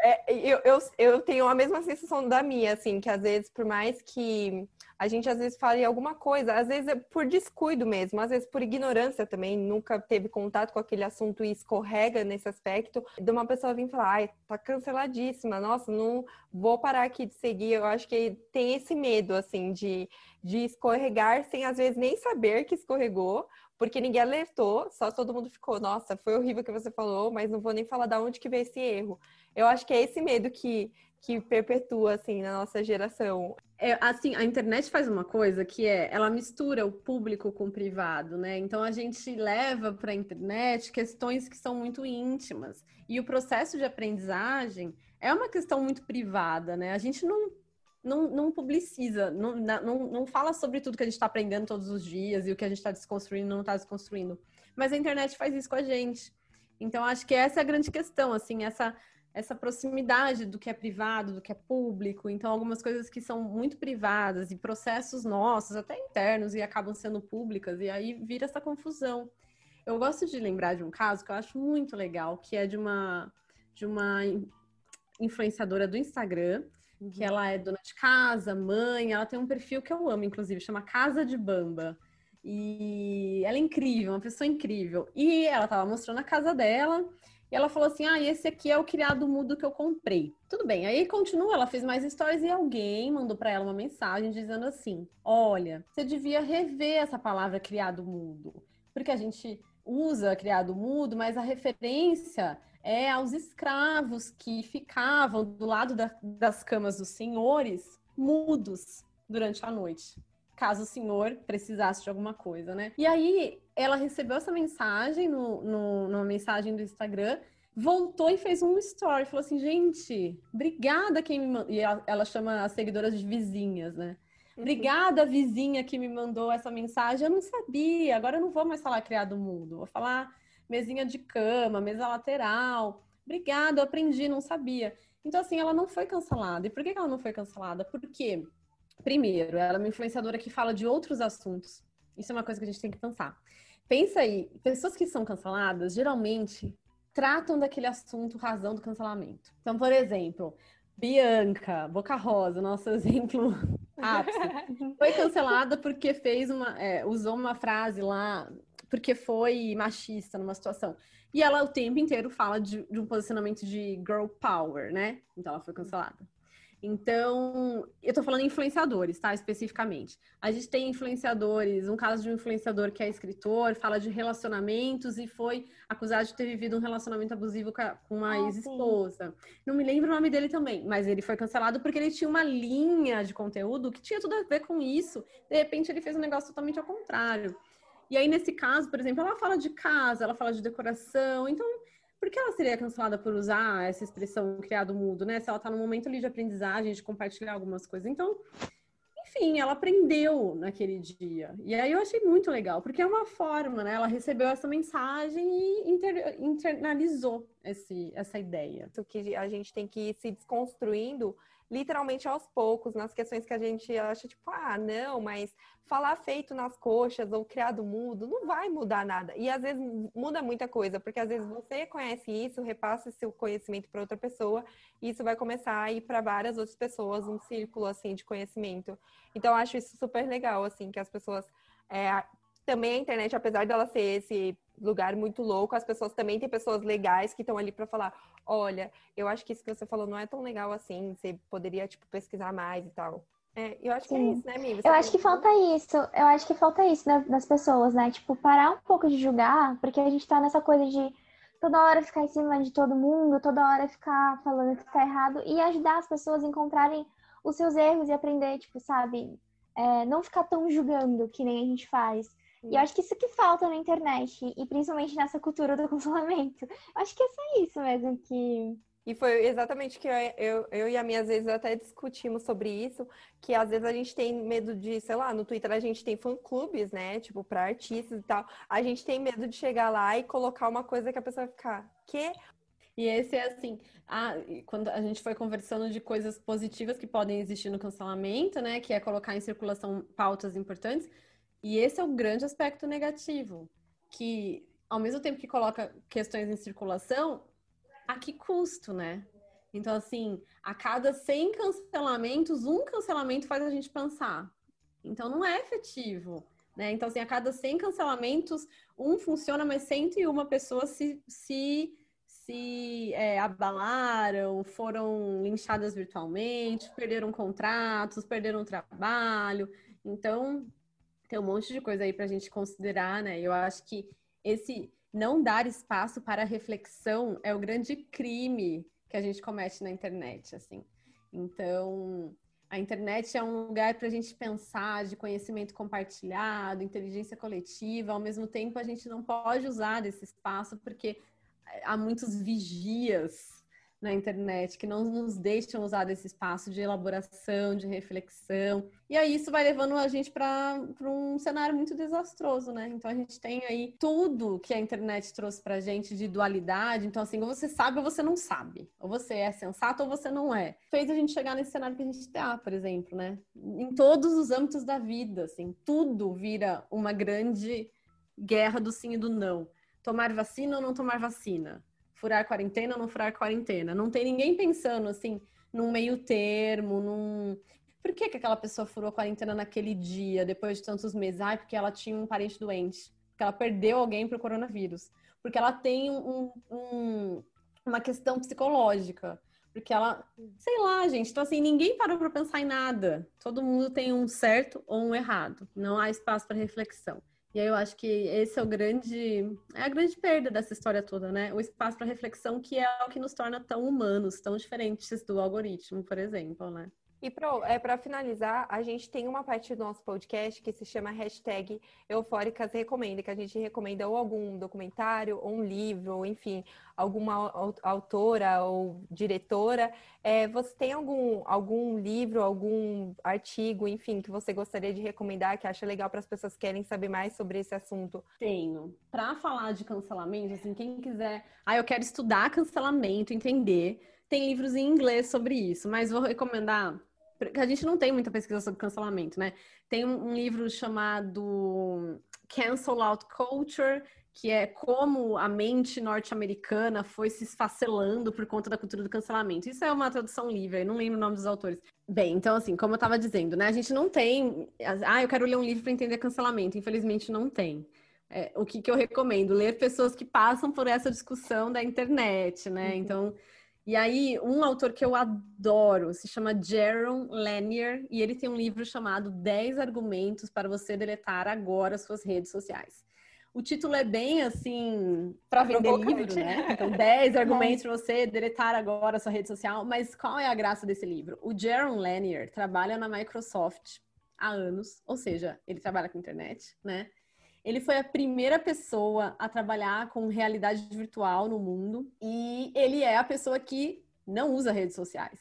é, eu, eu, eu tenho a mesma sensação da minha, assim, que às vezes, por mais que a gente às vezes fala em alguma coisa, às vezes é por descuido mesmo, às vezes por ignorância também, nunca teve contato com aquele assunto e escorrega nesse aspecto, de uma pessoa vir falar, ai, tá canceladíssima, nossa, não vou parar aqui de seguir. Eu acho que tem esse medo, assim, de, de escorregar sem às vezes nem saber que escorregou, porque ninguém alertou, só todo mundo ficou, nossa, foi horrível o que você falou, mas não vou nem falar de onde que veio esse erro. Eu acho que é esse medo que, que perpetua, assim, na nossa geração. É, assim, a internet faz uma coisa que é, ela mistura o público com o privado, né? Então a gente leva para a internet questões que são muito íntimas. E o processo de aprendizagem é uma questão muito privada, né? A gente não não, não publiciza, não, não, não fala sobre tudo que a gente está aprendendo todos os dias e o que a gente está desconstruindo não está desconstruindo. Mas a internet faz isso com a gente. Então, acho que essa é a grande questão, assim, essa, essa proximidade do que é privado, do que é público. Então, algumas coisas que são muito privadas e processos nossos, até internos, e acabam sendo públicas, e aí vira essa confusão. Eu gosto de lembrar de um caso que eu acho muito legal, que é de uma, de uma influenciadora do Instagram, que uhum. ela é dona de casa, mãe, ela tem um perfil que eu amo, inclusive, chama Casa de Bamba. E ela é incrível, uma pessoa incrível. E ela tava mostrando a casa dela, e ela falou assim: Ah, esse aqui é o criado mudo que eu comprei. Tudo bem. Aí continua, ela fez mais stories e alguém mandou para ela uma mensagem dizendo assim: Olha, você devia rever essa palavra criado mudo. Porque a gente usa criado mudo, mas a referência é aos escravos que ficavam do lado da, das camas dos senhores, mudos durante a noite, caso o senhor precisasse de alguma coisa, né? E aí ela recebeu essa mensagem no, no, numa mensagem do Instagram, voltou e fez um story, falou assim, gente, obrigada quem me mandou. E ela, ela chama as seguidoras de vizinhas, né? Uhum. Obrigada, vizinha, que me mandou essa mensagem. Eu não sabia, agora eu não vou mais falar criado mundo, vou falar mesinha de cama, mesa lateral. Obrigada, eu aprendi, não sabia. Então, assim, ela não foi cancelada. E por que ela não foi cancelada? Porque, primeiro, ela é uma influenciadora que fala de outros assuntos. Isso é uma coisa que a gente tem que pensar. Pensa aí, pessoas que são canceladas, geralmente, tratam daquele assunto razão do cancelamento. Então, por exemplo, Bianca, Boca Rosa, nosso <laughs> exemplo ápice. <laughs> Foi cancelada porque fez uma, é, usou uma frase lá, porque foi machista numa situação. E ela o tempo inteiro fala de, de um posicionamento de girl power, né? Então ela foi cancelada. Então, eu tô falando influenciadores, tá? Especificamente. A gente tem influenciadores, um caso de um influenciador que é escritor, fala de relacionamentos e foi acusado de ter vivido um relacionamento abusivo com uma ah, ex-esposa. Não me lembro o nome dele também, mas ele foi cancelado porque ele tinha uma linha de conteúdo que tinha tudo a ver com isso. De repente, ele fez um negócio totalmente ao contrário. E aí, nesse caso, por exemplo, ela fala de casa, ela fala de decoração, então por que ela seria cancelada por usar essa expressão criado mudo, né? Se ela está no momento ali de aprendizagem, de compartilhar algumas coisas. Então, enfim, ela aprendeu naquele dia. E aí eu achei muito legal, porque é uma forma, né? Ela recebeu essa mensagem e inter, internalizou esse, essa ideia. O que a gente tem que ir se desconstruindo literalmente aos poucos, nas questões que a gente acha, tipo, ah, não, mas falar feito nas coxas ou criado mudo não vai mudar nada. E às vezes muda muita coisa, porque às vezes você conhece isso, repassa seu conhecimento para outra pessoa, e isso vai começar a ir para várias outras pessoas, um círculo assim de conhecimento. Então, acho isso super legal, assim, que as pessoas. É, também a internet, apesar dela ser esse lugar muito louco, as pessoas também têm pessoas legais que estão ali para falar, olha, eu acho que isso que você falou não é tão legal assim, você poderia, tipo, pesquisar mais e tal. É, eu acho Sim. que é isso, né, Mimi? Eu acho que falta isso, eu acho que falta isso das pessoas, né? Tipo, parar um pouco de julgar, porque a gente tá nessa coisa de toda hora ficar em cima de todo mundo, toda hora ficar falando que tá errado, e ajudar as pessoas a encontrarem os seus erros e aprender, tipo, sabe? É, não ficar tão julgando que nem a gente faz. E eu acho que isso que falta na internet, e principalmente nessa cultura do <laughs> cancelamento. Eu acho que é só isso mesmo que. E foi exatamente que eu, eu, eu e a minha, às vezes, até discutimos sobre isso, que às vezes a gente tem medo de, sei lá, no Twitter a gente tem fã-clubes, né? Tipo, para artistas e tal. A gente tem medo de chegar lá e colocar uma coisa que a pessoa vai ficar, que e esse é assim, a, quando a gente foi conversando de coisas positivas que podem existir no cancelamento, né? Que é colocar em circulação pautas importantes. E esse é o grande aspecto negativo, que ao mesmo tempo que coloca questões em circulação, a que custo, né? Então, assim, a cada 100 cancelamentos, um cancelamento faz a gente pensar. Então, não é efetivo. Né? Então, assim, a cada 100 cancelamentos, um funciona, mas 101 pessoas se, se, se é, abalaram, foram linchadas virtualmente, perderam contratos, perderam trabalho. Então, tem um monte de coisa aí para a gente considerar, né? Eu acho que esse não dar espaço para reflexão é o grande crime que a gente comete na internet, assim. Então, a internet é um lugar para a gente pensar de conhecimento compartilhado, inteligência coletiva. Ao mesmo tempo, a gente não pode usar desse espaço porque há muitos vigias na internet que não nos deixam usar desse espaço de elaboração, de reflexão. E aí isso vai levando a gente para um cenário muito desastroso, né? Então a gente tem aí tudo que a internet trouxe para gente de dualidade. Então, assim, ou você sabe ou você não sabe. Ou você é sensato ou você não é. Fez a gente chegar nesse cenário que a gente está, por exemplo, né? Em todos os âmbitos da vida, assim, tudo vira uma grande guerra do sim e do não. Tomar vacina ou não tomar vacina? Furar quarentena ou não furar quarentena. Não tem ninguém pensando assim num meio termo, num por que, que aquela pessoa furou a quarentena naquele dia, depois de tantos meses? Ai, porque ela tinha um parente doente, porque ela perdeu alguém para o coronavírus, porque ela tem um, um, uma questão psicológica, porque ela, sei lá, gente. Então, assim, ninguém parou para pensar em nada. Todo mundo tem um certo ou um errado. Não há espaço para reflexão. E aí eu acho que esse é o grande, é a grande perda dessa história toda, né? O espaço para reflexão que é o que nos torna tão humanos, tão diferentes do algoritmo, por exemplo, né? E para é, finalizar, a gente tem uma parte do nosso podcast que se chama hashtag Eufóricas Recomenda, que a gente recomenda ou algum documentário, ou um livro, ou enfim, alguma autora ou diretora. É, você tem algum, algum livro, algum artigo, enfim, que você gostaria de recomendar, que acha legal para as pessoas que querem saber mais sobre esse assunto? Tenho. Para falar de cancelamento, assim, quem quiser. Ah, eu quero estudar cancelamento, entender. Tem livros em inglês sobre isso, mas vou recomendar a gente não tem muita pesquisa sobre cancelamento, né? Tem um, livro chamado Cancel Out Culture, que é como a mente norte-americana foi se esfacelando por conta da cultura do cancelamento. Isso é uma tradução livre, eu não lembro o nome dos autores. Bem, então assim, como eu estava dizendo, né, a gente não tem, ah, eu quero ler um livro para entender cancelamento, infelizmente não tem. É, o que, que eu recomendo? Ler pessoas que passam por essa discussão da internet, né? Uhum. Então, e aí, um autor que eu adoro se chama Jaron Lanier e ele tem um livro chamado 10 argumentos para você deletar agora suas redes sociais. O título é bem assim, para vender livro, né? Então, 10 <laughs> argumentos para você deletar agora sua rede social. Mas qual é a graça desse livro? O Jaron Lanier trabalha na Microsoft há anos, ou seja, ele trabalha com internet, né? Ele foi a primeira pessoa a trabalhar com realidade virtual no mundo e ele é a pessoa que não usa redes sociais.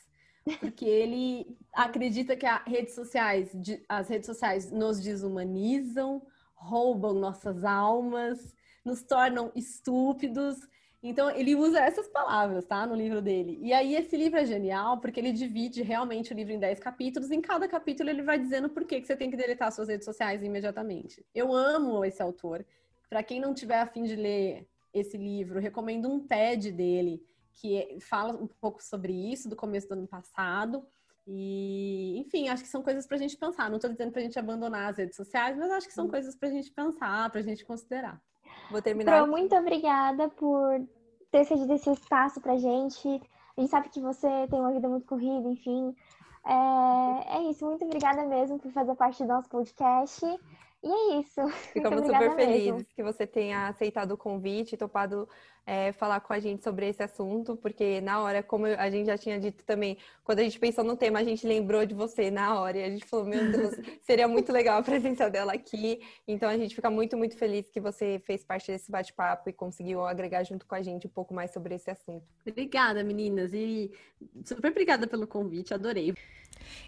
Porque <laughs> ele acredita que as redes sociais, as redes sociais nos desumanizam, roubam nossas almas, nos tornam estúpidos. Então, ele usa essas palavras, tá? No livro dele. E aí, esse livro é genial porque ele divide realmente o livro em 10 capítulos. Em cada capítulo, ele vai dizendo por que, que você tem que deletar suas redes sociais imediatamente. Eu amo esse autor. Para quem não tiver afim de ler esse livro, recomendo um TED dele, que fala um pouco sobre isso, do começo do ano passado. E, enfim, acho que são coisas para a gente pensar. Não estou dizendo para a gente abandonar as redes sociais, mas acho que são coisas para a gente pensar, para a gente considerar. Vou terminar. Pro, muito obrigada por ter cedido esse espaço pra gente. A gente sabe que você tem uma vida muito corrida, enfim. É, é isso, muito obrigada mesmo por fazer parte do nosso podcast. E é isso. <laughs> Ficamos super felizes mesmo. que você tenha aceitado o convite, topado é, falar com a gente sobre esse assunto, porque na hora, como a gente já tinha dito também, quando a gente pensou no tema, a gente lembrou de você na hora e a gente falou: Meu Deus, <laughs> seria muito legal a presença dela aqui. Então a gente fica muito, muito feliz que você fez parte desse bate-papo e conseguiu agregar junto com a gente um pouco mais sobre esse assunto. Obrigada, meninas, e super obrigada pelo convite, adorei.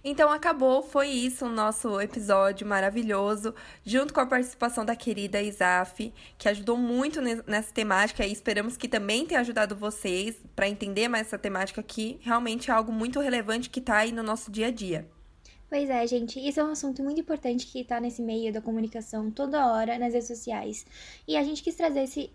Então acabou, foi isso o nosso episódio maravilhoso, junto com a participação da querida Isaf, que ajudou muito nessa temática e esperamos que também tenha ajudado vocês para entender mais essa temática que realmente é algo muito relevante que está aí no nosso dia a dia. Pois é, gente, isso é um assunto muito importante que está nesse meio da comunicação toda hora nas redes sociais. E a gente quis trazer esse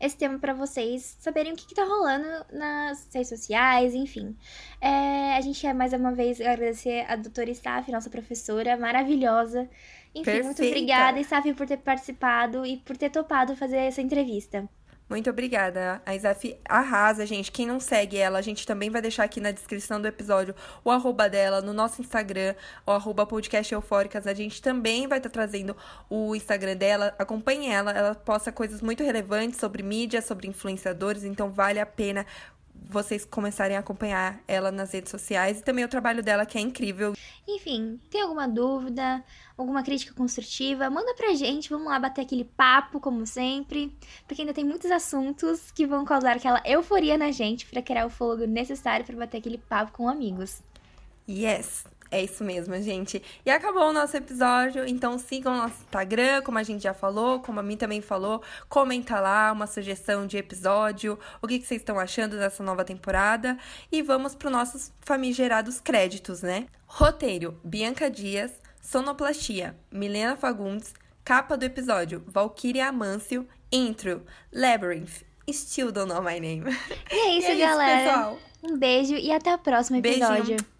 esse tema para vocês saberem o que, que tá rolando nas redes sociais, enfim. É, a gente quer mais uma vez agradecer a doutora Staff, nossa professora maravilhosa. Enfim, Perfeita. muito obrigada, Staff, por ter participado e por ter topado fazer essa entrevista. Muito obrigada. A Isaf arrasa, gente. Quem não segue ela, a gente também vai deixar aqui na descrição do episódio o arroba dela no nosso Instagram, o arroba podcast eufóricas. A gente também vai estar tá trazendo o Instagram dela. Acompanhe ela, ela posta coisas muito relevantes sobre mídia, sobre influenciadores, então vale a pena vocês começarem a acompanhar ela nas redes sociais e também o trabalho dela que é incrível. Enfim, tem alguma dúvida, alguma crítica construtiva, manda pra gente, vamos lá bater aquele papo como sempre, porque ainda tem muitos assuntos que vão causar aquela euforia na gente para criar o fogo necessário para bater aquele papo com amigos. Yes. É isso mesmo, gente. E acabou o nosso episódio. Então sigam o nosso Instagram, como a gente já falou, como a mim também falou. Comenta lá uma sugestão de episódio, o que, que vocês estão achando dessa nova temporada. E vamos para os nossos famigerados créditos, né? Roteiro: Bianca Dias. Sonoplastia: Milena Fagundes. Capa do episódio: Valkyria Amâncio. Intro: Labyrinth. Still don't know my name. E é <laughs> isso, e é galera. Isso, um beijo e até o próximo episódio. Beijinho